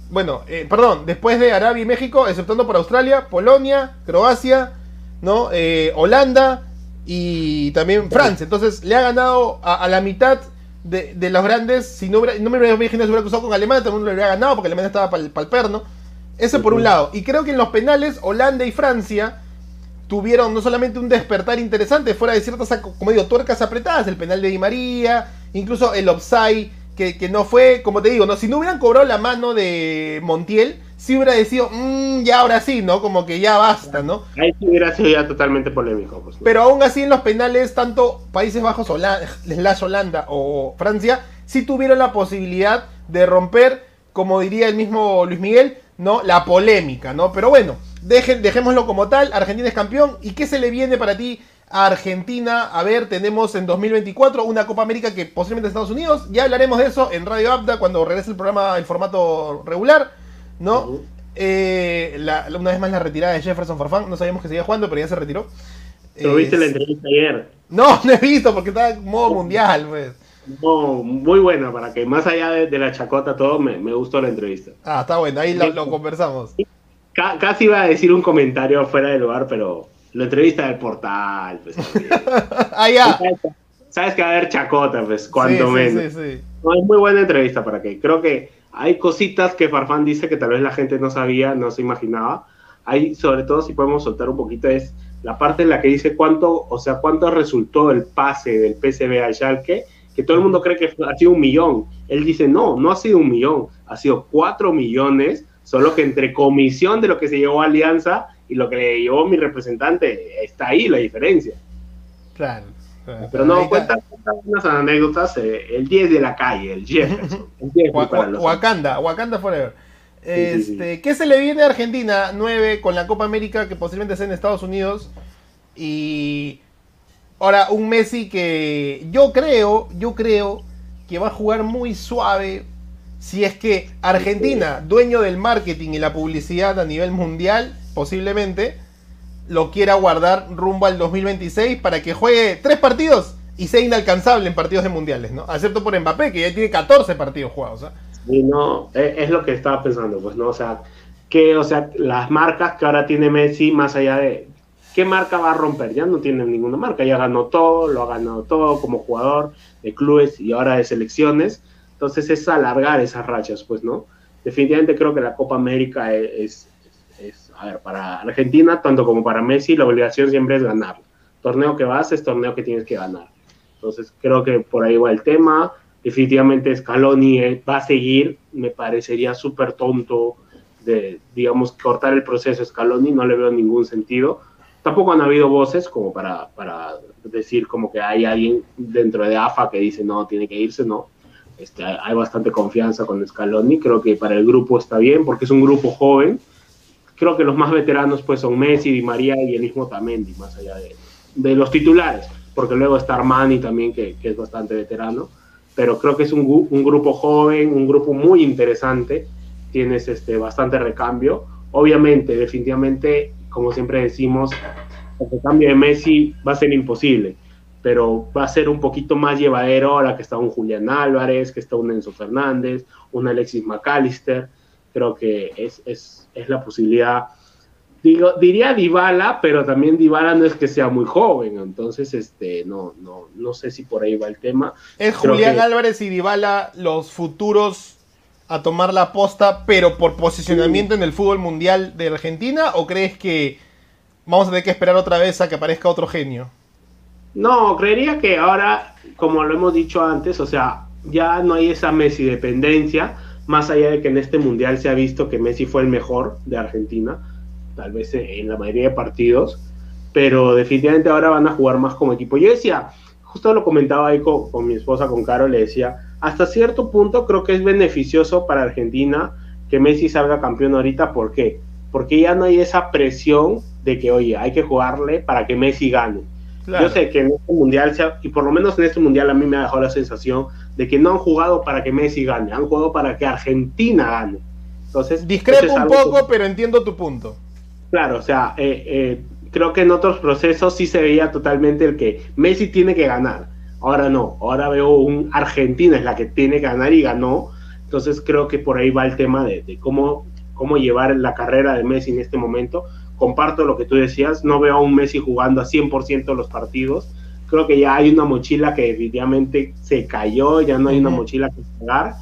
bueno, eh, perdón, después de Arabia y México, exceptando por Australia, Polonia, Croacia, ¿no? Eh, Holanda y también Francia. Entonces le ha ganado a, la mitad de, los grandes. Si no, hubiera, no me imaginado si hubiera cruzado con Alemania, también lo hubiera ganado porque Alemania estaba para el, perno. Eso por un lado. Y creo que en los penales, Holanda y Francia tuvieron no solamente un despertar interesante, fuera de ciertas, como digo, tuercas apretadas, el penal de Di María, incluso el offside que, no fue, como te digo, no si no hubieran cobrado la mano de Montiel, sí hubiera decidido, mmm, ya ahora sí, ¿no? Como que ya basta, ¿no? Ahí sí hubiera sido ya totalmente polémico. Pues, Pero aún así en los penales, tanto Países Bajos, Holanda, Holanda o Francia, sí tuvieron la posibilidad de romper, como diría el mismo Luis Miguel, ¿no? La polémica, ¿no? Pero bueno, dejémoslo como tal, Argentina es campeón. ¿Y qué se le viene para ti Argentina? A ver, tenemos en 2024 una Copa América que posiblemente Estados Unidos. Ya hablaremos de eso en Radio Abda cuando regrese el programa en formato regular, ¿no? Eh, una vez más la retirada de Jefferson Farfán, no sabíamos que seguía jugando, pero ya se retiró. ¿Pero viste la entrevista ayer? No, no he visto porque estaba en modo mundial, pues. No, muy buena, para que más allá de, la chacota todo, me, gustó la entrevista. Ah, está bueno, ahí lo, conversamos. casi iba a decir un comentario fuera del lugar, pero la entrevista del portal, pues. ah, ya. Sabes, que va a haber chacota, pues, cuando menos. Sí, sí, No, es muy buena entrevista para que. Creo que hay cositas que Farfán dice que tal vez la gente no sabía, no se imaginaba. Hay, sobre todo, si podemos soltar un poquito, es la parte en la que dice cuánto, o sea, cuánto resultó el pase del PSV al Schalke, que todo el mundo cree que ha sido un millón. Él dice, no, no ha sido un millón, ha sido cuatro millones, solo que entre comisión de lo que se llevó a Alianza y lo que le llevó mi representante, está ahí la diferencia. Claro. Pero no, cuenta, unas anécdotas, eh, el 10 de la calle, el Jefferson. El 10 Wakanda, Wakanda Forever. Este, ¿Qué se le viene a Argentina 9 con la Copa América que posiblemente sea en Estados Unidos? Y ahora un Messi que yo creo, yo creo que va a jugar muy suave si es que Argentina, dueño del marketing y la publicidad a nivel mundial, posiblemente, lo quiera guardar rumbo al 2026 para que juegue tres partidos y sea inalcanzable en partidos de mundiales, ¿no? Acepto por Mbappé, que ya tiene 14 partidos jugados. ¿ah? Y no, e, es, lo que estaba pensando, pues, ¿no? O sea, que, o sea, las marcas que ahora tiene Messi, más allá de qué marca va a romper, ya no tiene ninguna marca, ya ganó todo, lo ha ganado todo como jugador de clubes y ahora de selecciones, entonces es alargar esas rachas, pues, ¿no? Definitivamente creo que la Copa América es, es, a ver, para Argentina, tanto como para Messi, la obligación siempre es ganar. Torneo que vas es torneo que tienes que ganar. Entonces creo que por ahí va el tema definitivamente Scaloni eh, va a seguir, me parecería súper tonto de, digamos, cortar el proceso Scaloni, no le veo ningún sentido. Tampoco han habido voces como para, para decir como que hay alguien dentro de AFA que dice no, tiene que irse, no. Este, hay bastante confianza con Scaloni, creo que para el grupo está bien porque es un grupo joven. Creo que los más veteranos pues son Messi, Di María y el mismo Tamendi, más allá de, de los titulares, porque luego está Armani también, que, que es bastante veterano pero creo que es un, un, grupo joven, un grupo muy interesante, tienes este, bastante recambio. Obviamente, definitivamente, como siempre decimos, el cambio de Messi va a ser imposible, pero va a ser un poquito más llevadero ahora que está un Julián Álvarez, que está un Enzo Fernández, un Alexis McAllister. Creo que es, es, es la posibilidad Digo, diría Dybala, pero también Dybala no es que sea muy joven, entonces este no no no sé si por ahí va el tema. ¿Es Julián Álvarez y Dybala los futuros a tomar la posta, pero por posicionamiento en el fútbol mundial de Argentina o crees que vamos a tener que esperar otra vez a que aparezca otro genio? No, creería que ahora, como lo hemos dicho antes, o sea, ya no hay esa Messi dependencia, más allá de que en este mundial se ha visto que Messi fue el mejor de Argentina tal vez en la mayoría de partidos, pero definitivamente ahora van a jugar más como equipo. Yo decía, justo lo comentaba ahí con, mi esposa, con Caro, le decía, hasta cierto punto creo que es beneficioso para Argentina que Messi salga campeón ahorita, ¿por qué? Porque ya no hay esa presión de que, oye, hay que jugarle para que Messi gane. Yo sé que en este mundial, y por lo menos en este mundial a mí me ha dejado la sensación de que no han jugado para que Messi gane, han jugado para que Argentina gane. Entonces, discrepo un poco, pero entiendo tu punto. Claro, o sea, eh, eh, creo que en otros procesos sí se veía totalmente el que Messi tiene que ganar. Ahora no, ahora veo un Argentina es la que tiene que ganar y ganó. Entonces creo que por ahí va el tema de, cómo, cómo llevar la carrera de Messi en este momento. Comparto lo que tú decías, no veo a un Messi jugando a 100% los partidos. Creo que ya hay una mochila que definitivamente se cayó, ya no hay una mochila que pagar.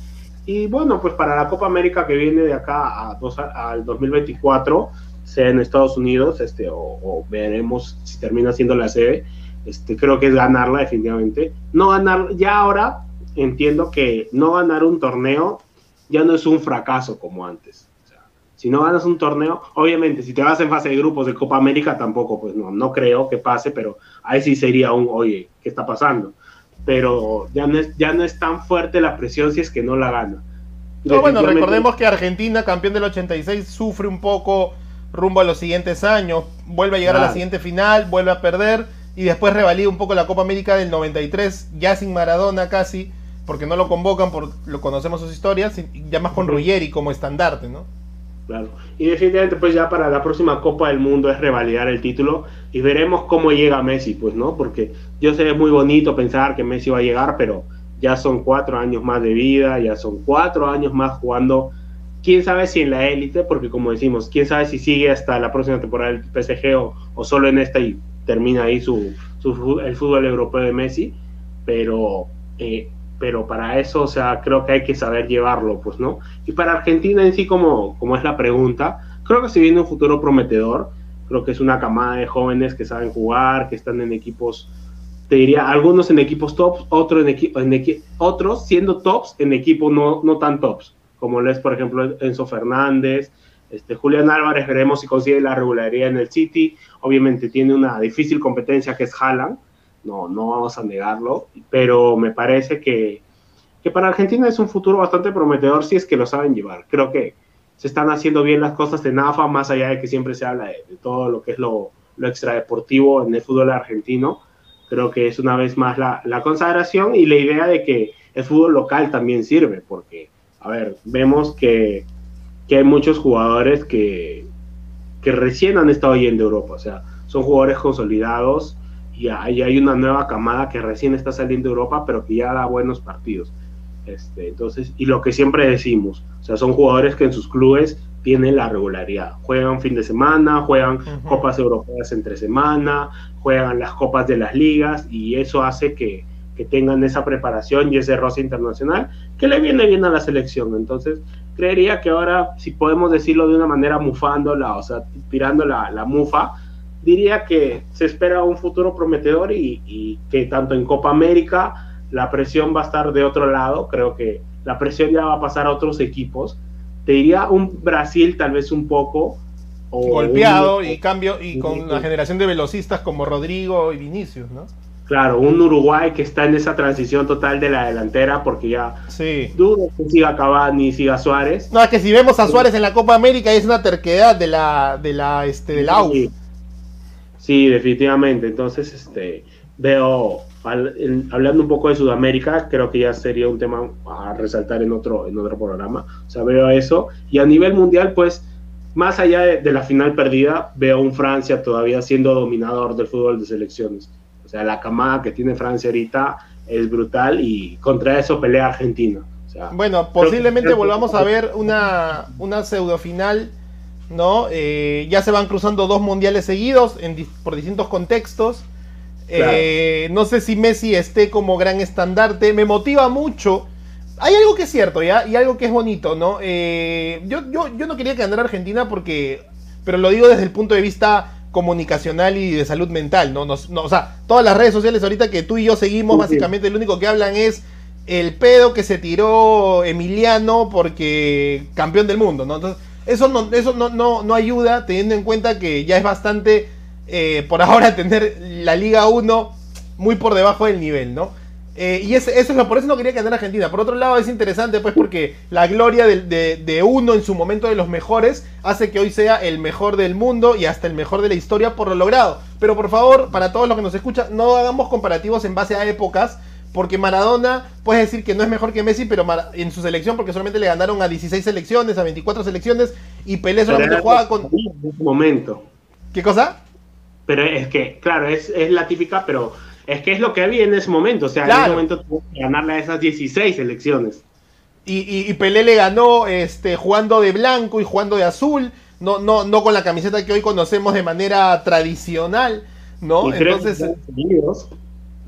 Y bueno, pues para la Copa América que viene de acá a dos, al 2024, sea en Estados Unidos, este, o, veremos si termina siendo la sede, este, creo que es ganarla definitivamente. No ganar, ya ahora entiendo que no ganar un torneo ya no es un fracaso como antes. Si no ganas un torneo, obviamente, si te vas en fase de grupos de Copa América, tampoco, pues no, no creo que pase, pero ahí sí sería un, oye, ¿qué está pasando? Pero ya no es, ya no es tan fuerte la presión si es que no la gana. No, bueno, recordemos que Argentina, campeón del 86, sufre un poco rumbo a los siguientes años, vuelve a llegar a la siguiente final, vuelve a perder y después revalida un poco la Copa América del 93, ya sin Maradona casi, porque no lo convocan, por lo conocemos sus historias, ya más con Ruggeri como estandarte, ¿no? Claro, y definitivamente pues ya para la próxima Copa del Mundo es revalidar el título y veremos cómo llega Messi, pues, ¿no? Porque yo sé, es muy bonito pensar que Messi va a llegar, pero ya son cuatro años más de vida, ya son cuatro años más jugando. Quién sabe si en la élite, porque como decimos, quién sabe si sigue hasta la próxima temporada del PSG o, solo en esta y termina ahí su, el fútbol europeo de Messi, pero eh, pero para eso, o sea, creo que hay que saber llevarlo, pues, ¿no? Y para Argentina en sí, como, como es la pregunta, creo que se viene un futuro prometedor, creo que es una camada de jóvenes que saben jugar, que están en equipos, te diría, algunos en equipos tops, otros en, equipo en otros siendo tops en equipos no, no tan tops, como lo es, por ejemplo, Enzo Fernández, este, Julián Álvarez, veremos si consigue la regularidad en el City, obviamente tiene una difícil competencia que es Haaland, no, no vamos a negarlo, pero me parece que, que para Argentina es un futuro bastante prometedor si es que lo saben llevar. Creo que se están haciendo bien las cosas en AFA, más allá de que siempre se habla de, todo lo que es lo, lo, extradeportivo en el fútbol argentino. Creo que es una vez más la, la, consagración y la idea de que el fútbol local también sirve, porque, a ver, vemos que, que hay muchos jugadores que, que recién han estado yendo a Europa, o sea, son jugadores consolidados y hay, hay una nueva camada que recién está saliendo de Europa, pero que ya da buenos partidos. Este, entonces, y lo que siempre decimos, o sea, son jugadores que en sus clubes tienen la regularidad. Juegan fin de semana, juegan copas europeas entre semana, juegan las copas de las ligas y eso hace que, que, tengan esa preparación y ese roce internacional que le viene bien a la selección. Entonces, creería que ahora, si podemos decirlo de una manera mufándola, o sea, tirando la, la mufa, diría que se espera un futuro prometedor y, y que tanto en Copa América la presión va a estar de otro lado, creo que la presión ya va a pasar a otros equipos. Te diría un Brasil tal vez un poco golpeado y cambio y con la generación de velocistas como Rodrigo y Vinicius, ¿no? Claro, un Uruguay que está en esa transición total de la delantera porque ya sí. dudo que siga Cavani, siga Suárez. No, es que si vemos a Suárez en la Copa América es una terquedad de la de la este del sí. Sí, definitivamente. Entonces, este veo hablando un poco de Sudamérica, creo que ya sería un tema a resaltar en otro, en otro programa. O sea, veo eso. Y a nivel mundial, pues, más allá de, la final perdida, veo un Francia todavía siendo dominador del fútbol de selecciones. O sea, la camada que tiene Francia ahorita es brutal y contra eso pelea Argentina. bueno, posiblemente volvamos a ver una, una pseudo final. ¿No? Eh, ya se van cruzando dos mundiales seguidos en, por distintos contextos. Eh, no sé si Messi esté como gran estandarte. Me motiva mucho. Hay algo que es cierto, ¿ya? Y algo que es bonito, ¿no? Eh, yo, yo, yo no quería que ganara Argentina porque. Pero lo digo desde el punto de vista comunicacional y de salud mental, ¿no? o sea, todas las redes sociales ahorita que tú y yo seguimos, básicamente lo único que hablan es el pedo que se tiró Emiliano porque campeón del mundo, ¿no? Entonces, eso no, eso no, no, no ayuda teniendo en cuenta que ya es bastante eh, por ahora tener la Liga 1 muy por debajo del nivel, ¿no? Eh, y eso es lo, por eso no quería que andara Argentina. Por otro lado, es interesante, pues, porque la gloria de, uno en su momento de los mejores hace que hoy sea el mejor del mundo y hasta el mejor de la historia por lo logrado. Pero por favor, para todos los que nos escuchan, no hagamos comparativos en base a épocas. Porque Maradona, puedes decir que no es mejor que Messi, pero en su selección, porque solamente le ganaron a 16 selecciones, a 24 selecciones, y Pelé solamente jugaba con. momento. ¿Qué cosa? Pero es que, claro, es, es la típica, pero es que es lo que había en ese momento. O sea, en ese momento tuvo que ganarle a esas 16 elecciones. Y, y, Pelé le ganó este, jugando de blanco y jugando de azul, no, no, no con la camiseta que hoy conocemos de manera tradicional, ¿no? Entonces.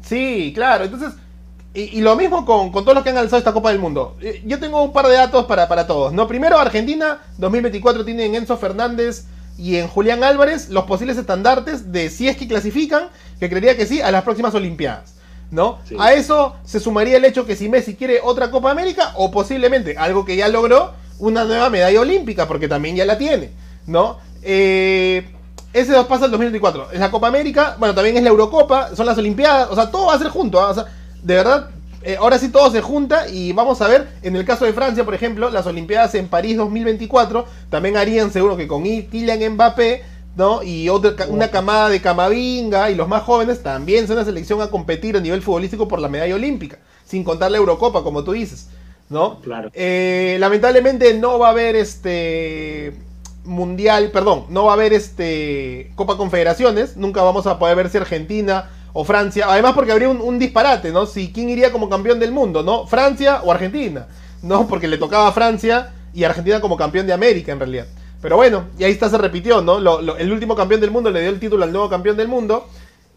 Sí, claro. Entonces. Y, lo mismo con, con, todos los que han alzado esta Copa del Mundo. Eh, yo tengo un par de datos para, para todos. ¿no? Primero, Argentina 2024 tienen Enzo Fernández y en Julián Álvarez los posibles estandartes de si es que clasifican, que creería que sí, a las próximas Olimpiadas. ¿No? A eso se sumaría el hecho que si Messi quiere otra Copa América o posiblemente algo que ya logró, una nueva medalla olímpica, porque también ya la tiene, ¿no? Eh, ese dos pasa el 2024. Es la Copa América, bueno, también es la Eurocopa, son las Olimpiadas, o sea, todo va a ser junto. ¿ah? O sea, de verdad, eh, ahora sí todo se junta y vamos a ver, en el caso de Francia, por ejemplo, las Olimpiadas en París 2024 también harían seguro que con Kylian Mbappé, ¿no? Y otra, una camada de Camavinga y los más jóvenes también son una selección a competir a nivel futbolístico por la medalla olímpica, sin contar la Eurocopa, como tú dices, ¿no? Claro. Eh, lamentablemente no va a haber este mundial, perdón, no va a haber este Copa Confederaciones, nunca vamos a poder ver si Argentina o Francia. Además porque habría un, disparate, ¿no? Si quién iría como campeón del mundo, ¿no? Francia o Argentina, ¿no? Porque le tocaba a Francia y Argentina como campeón de América en realidad. Pero bueno, y ahí está, se repitió, ¿no? el último campeón del mundo le dio el título al nuevo campeón del mundo.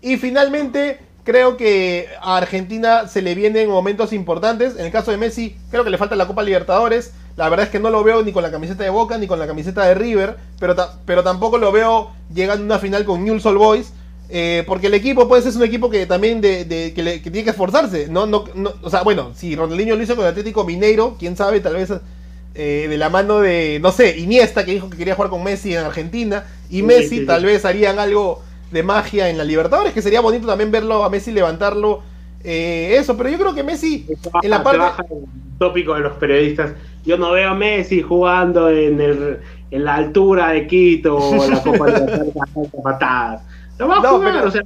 Y finalmente, Creo que a Argentina se le vienen momentos importantes. En el caso de Messi, creo que le falta la Copa Libertadores. La verdad es que no lo veo ni con la camiseta de Boca ni con la camiseta de River, pero, pero tampoco lo veo llegando a una final con Newell's Old Boys. Eh, porque el equipo puede ser un equipo que también de, que, tiene que esforzarse. No, no, o sea, bueno, si Ronaldinho lo hizo con el Atlético Mineiro, quién sabe, tal vez eh, de la mano de, no sé, Iniesta, que dijo que quería jugar con Messi en Argentina, y Messi tal vez harían algo de magia en la Libertadores, que sería bonito también verlo a Messi levantarlo. Eh, eso, pero yo creo que Messi en la parte... tópico de los periodistas. Yo no veo a Messi jugando en, el, en la altura de Quito o la Copa de patadas. No va a jugar, o, sea,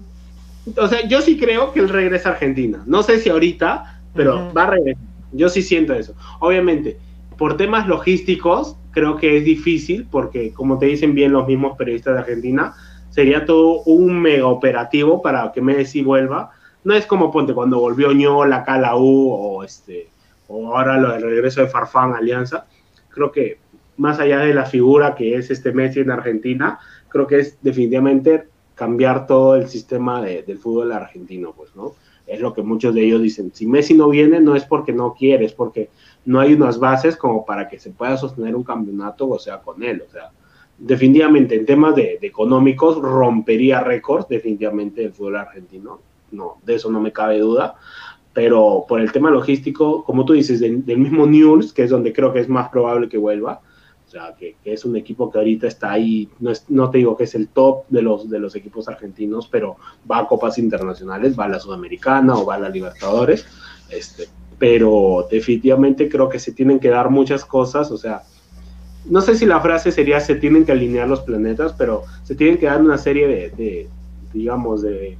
o sea, yo sí creo que él regresa a Argentina. No sé si ahorita, pero va a regresar. Yo sí siento eso. Obviamente, por temas logísticos, creo que es difícil, porque como te dicen bien los mismos periodistas de Argentina, sería todo un mega operativo para que Messi vuelva. No es como ponte cuando volvió Ñola, acá la U o este o ahora lo del regreso de Farfán Alianza. Creo que más allá de la figura que es este Messi en Argentina, creo que es definitivamente cambiar todo el sistema del fútbol argentino, pues, ¿no? Es lo que muchos de ellos dicen. Si Messi no viene, no es porque no quiere, es porque no hay unas bases como para que se pueda sostener un campeonato, o sea, con él. O sea, definitivamente en temas de, económicos rompería récords, definitivamente el fútbol argentino. No, de eso no me cabe duda. Pero por el tema logístico, como tú dices, del, mismo News, que es donde creo que es más probable que vuelva, que, es un equipo que ahorita está ahí, no, es, no te digo que es el top de los, de los equipos argentinos, pero va a copas internacionales, va a la Sudamericana o va a la Libertadores, este, pero definitivamente creo que se tienen que dar muchas cosas, o sea, no sé si la frase sería se tienen que alinear los planetas, pero se tienen que dar una serie de, digamos, de,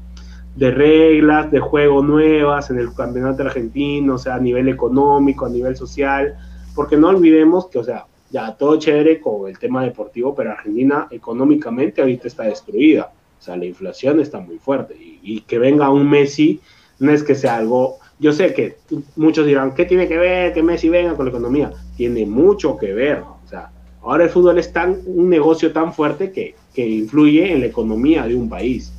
reglas de juego nuevas en el campeonato argentino, o sea, a nivel económico, a nivel social, porque no olvidemos que, o sea, ya todo chévere con el tema deportivo, pero Argentina económicamente ahorita está destruida, o sea, la inflación está muy fuerte y, y que venga un Messi no es que sea algo yo sé que muchos dirán, ¿qué tiene que ver que Messi venga con la economía? Tiene mucho que ver. O sea, ahora el fútbol es tan, un negocio tan fuerte que, que influye en la economía de un país.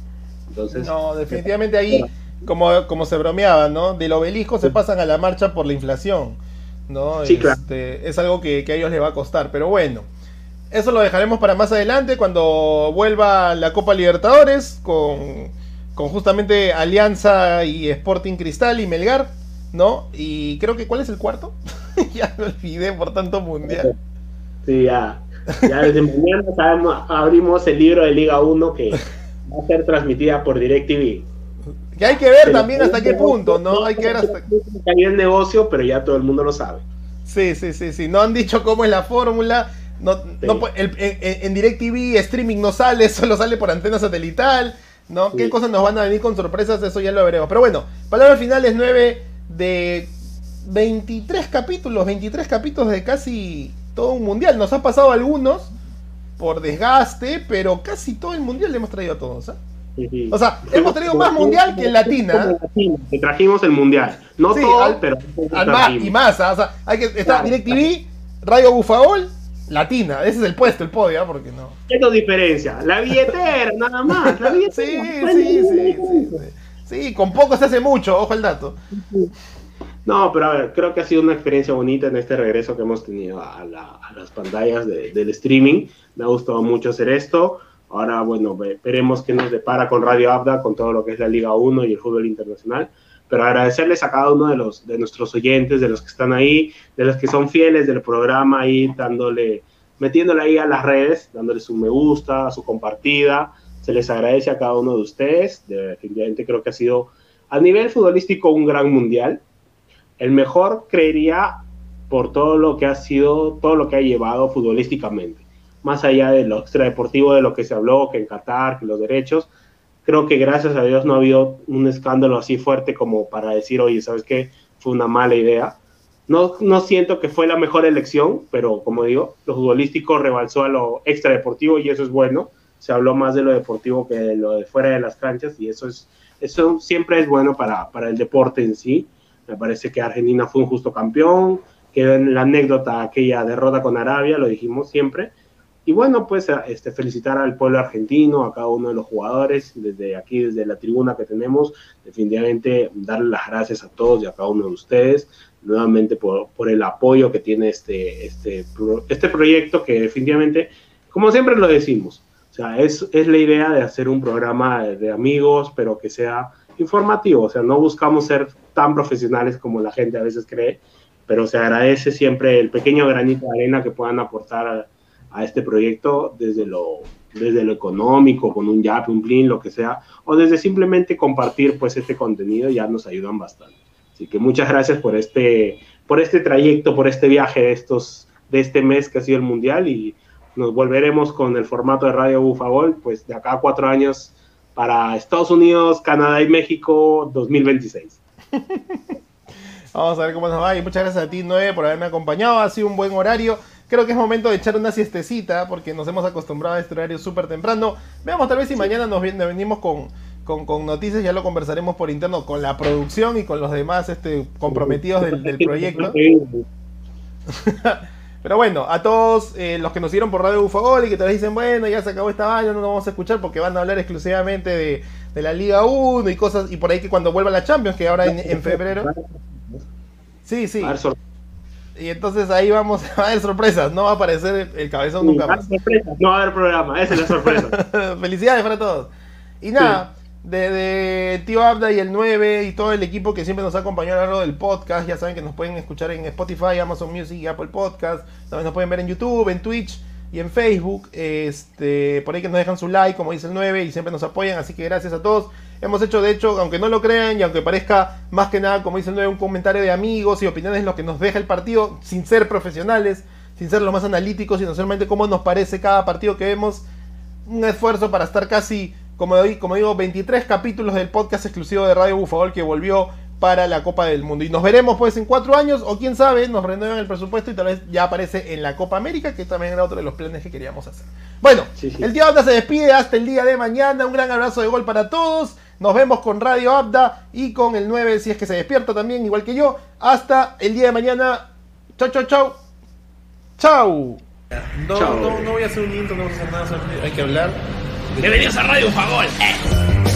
Entonces, no, definitivamente ahí, como, como se bromeaba, ¿no? Del obelisco se pasan a la marcha por la inflación. ¿No? Sí, claro. Este, es algo que, que a ellos les va a costar. Pero bueno, eso lo dejaremos para más adelante cuando vuelva la Copa Libertadores con con justamente Alianza y Sporting Cristal y Melgar, ¿no? Y creo que ¿cuál es el cuarto? ya me olvidé por tanto mundial. Sí, ya. Ya desde mañana sabemos, abrimos el libro de Liga 1 que va a ser transmitida por DirecTV. Que hay que ver también hasta qué punto, ¿no? Hay que ver hasta el negocio, pero ya todo el mundo lo sabe. Sí, sí, sí, sí. No han dicho cómo es la fórmula. No, no, en, en, en DirecTV streaming no sale, solo sale por antena satelital. ¿no? ¿Qué cosas nos van a venir con sorpresas? Eso ya lo veremos. Pero bueno, palabra final es 9 de 23 capítulos, 23 capítulos de casi todo un mundial. Nos ha pasado algunos por desgaste, pero casi todo el mundial le hemos traído a todos. ¿eh? O sea, hemos traído más mundial que latina. Que trajimos el mundial. No todo, pero. y más. ¿ah? O sea, hay que estar DirecTV, Radio Bufagol Latina, ese es el puesto, el podio, ¿ah? porque no. ¿Qué nos diferencia? La billetera, nada más. La billetera. Sí, sí, sí, sí, sí. con poco se hace mucho, ojo el dato. No, pero a ver, creo que ha sido una experiencia bonita en este regreso que hemos tenido a, las pantallas del streaming. Me ha gustado mucho hacer esto. Ahora, bueno, veremos qué nos depara con Radio Abda, con todo lo que es la Liga 1 y el fútbol internacional pero agradecerles a cada uno de los de nuestros oyentes, de los que están ahí, de los que son fieles del programa ahí, dándole, metiéndole ahí a las redes, dándole su me gusta, su compartida. Se les agradece a cada uno de ustedes. Definitivamente creo que ha sido a nivel futbolístico un gran mundial. El mejor creería por todo lo que ha sido, todo lo que ha llevado futbolísticamente. Más allá de lo extradeportivo, de lo que se habló, que en Qatar, que los derechos, Creo que gracias a Dios no ha habido un escándalo así fuerte como para decir, oye, ¿sabes qué? Fue una mala idea. No, no siento que fue la mejor elección, pero como digo, lo futbolístico rebalsó a lo extradeportivo y eso es bueno. Se habló más de lo deportivo que de lo de fuera de las canchas y eso, es, eso siempre es bueno para, para el deporte en sí. Me parece que Argentina fue un justo campeón, quedó en la anécdota aquella derrota con Arabia, lo dijimos siempre, Y bueno, pues este, felicitar al pueblo argentino, a cada uno de los jugadores, desde aquí, desde la tribuna que tenemos, definitivamente darle las gracias a todos y a cada uno de ustedes, nuevamente por, por el apoyo que tiene este, este, este proyecto que definitivamente, como siempre lo decimos, o sea, es, es la idea de hacer un programa de amigos, pero que sea informativo, o sea, no buscamos ser tan profesionales como la gente a veces cree, pero se agradece siempre el pequeño granito de arena que puedan aportar a, este proyecto desde lo, desde lo económico, con un Yap, un Blin, lo que sea, o desde simplemente compartir pues este contenido, ya nos ayudan bastante. Así que muchas gracias por este, por este trayecto, por este viaje de, estos, de este mes que ha sido el Mundial y nos volveremos con el formato de Radio Bufagol, pues de acá a cuatro años para Estados Unidos, Canadá y México 2026. Vamos a ver cómo nos va y muchas gracias a ti, Noé, por haberme acompañado. Ha sido un buen horario. Creo que es momento de echar una siestecita porque nos hemos acostumbrado a este horario súper temprano. Veamos tal vez si mañana nos venimos con, con, noticias, ya lo conversaremos por interno con la producción y con los demás este, comprometidos del, del proyecto. Pero bueno, a todos eh, los que nos dieron por Radio Bufagol y que te dicen, bueno, ya se acabó esta vaina, no nos vamos a escuchar porque van a hablar exclusivamente de, la Liga 1 y cosas, y por ahí que cuando vuelva la Champions, que ahora en, febrero. Sí, sí. Y entonces ahí vamos a ver sorpresas, no va a aparecer el, cabezón nunca más. No va a haber programa, esa es la sorpresa. Felicidades para todos. Y nada, de, Tío Abda y el 9 y todo el equipo que siempre nos ha acompañado a lo largo del podcast. Ya saben que nos pueden escuchar en Spotify, Amazon Music y Apple Podcast. También nos pueden ver en YouTube, en Twitch y en Facebook. Este, por ahí que nos dejan su like, como dice el 9, y siempre nos apoyan. Así que gracias a todos. Hemos hecho, de hecho, aunque no lo crean y aunque parezca más que nada, como dice el 9, un comentario de amigos y opiniones lo que nos deja el partido, sin ser profesionales, sin ser los más analíticos, sino solamente cómo nos parece cada partido que vemos. Un esfuerzo para estar casi como, como digo, 23 capítulos del podcast exclusivo de Radio Bufagol que volvió para la Copa del Mundo. Y nos veremos pues en cuatro años, o quién sabe, nos renuevan el presupuesto y tal vez ya aparece en la Copa América, que también era otro de los planes que queríamos hacer. Bueno, el tío Abda se despide hasta el día de mañana. Un gran abrazo de gol para todos. Nos vemos con Radio Abda y con el 9 si es que se despierta también, igual que yo. Hasta el día de mañana. Chau, chau, chau. Chau. No, no, no voy a hacer un intro, no voy a hacer nada, hay que hablar. Bienvenidos a Radio Fagol. Eh.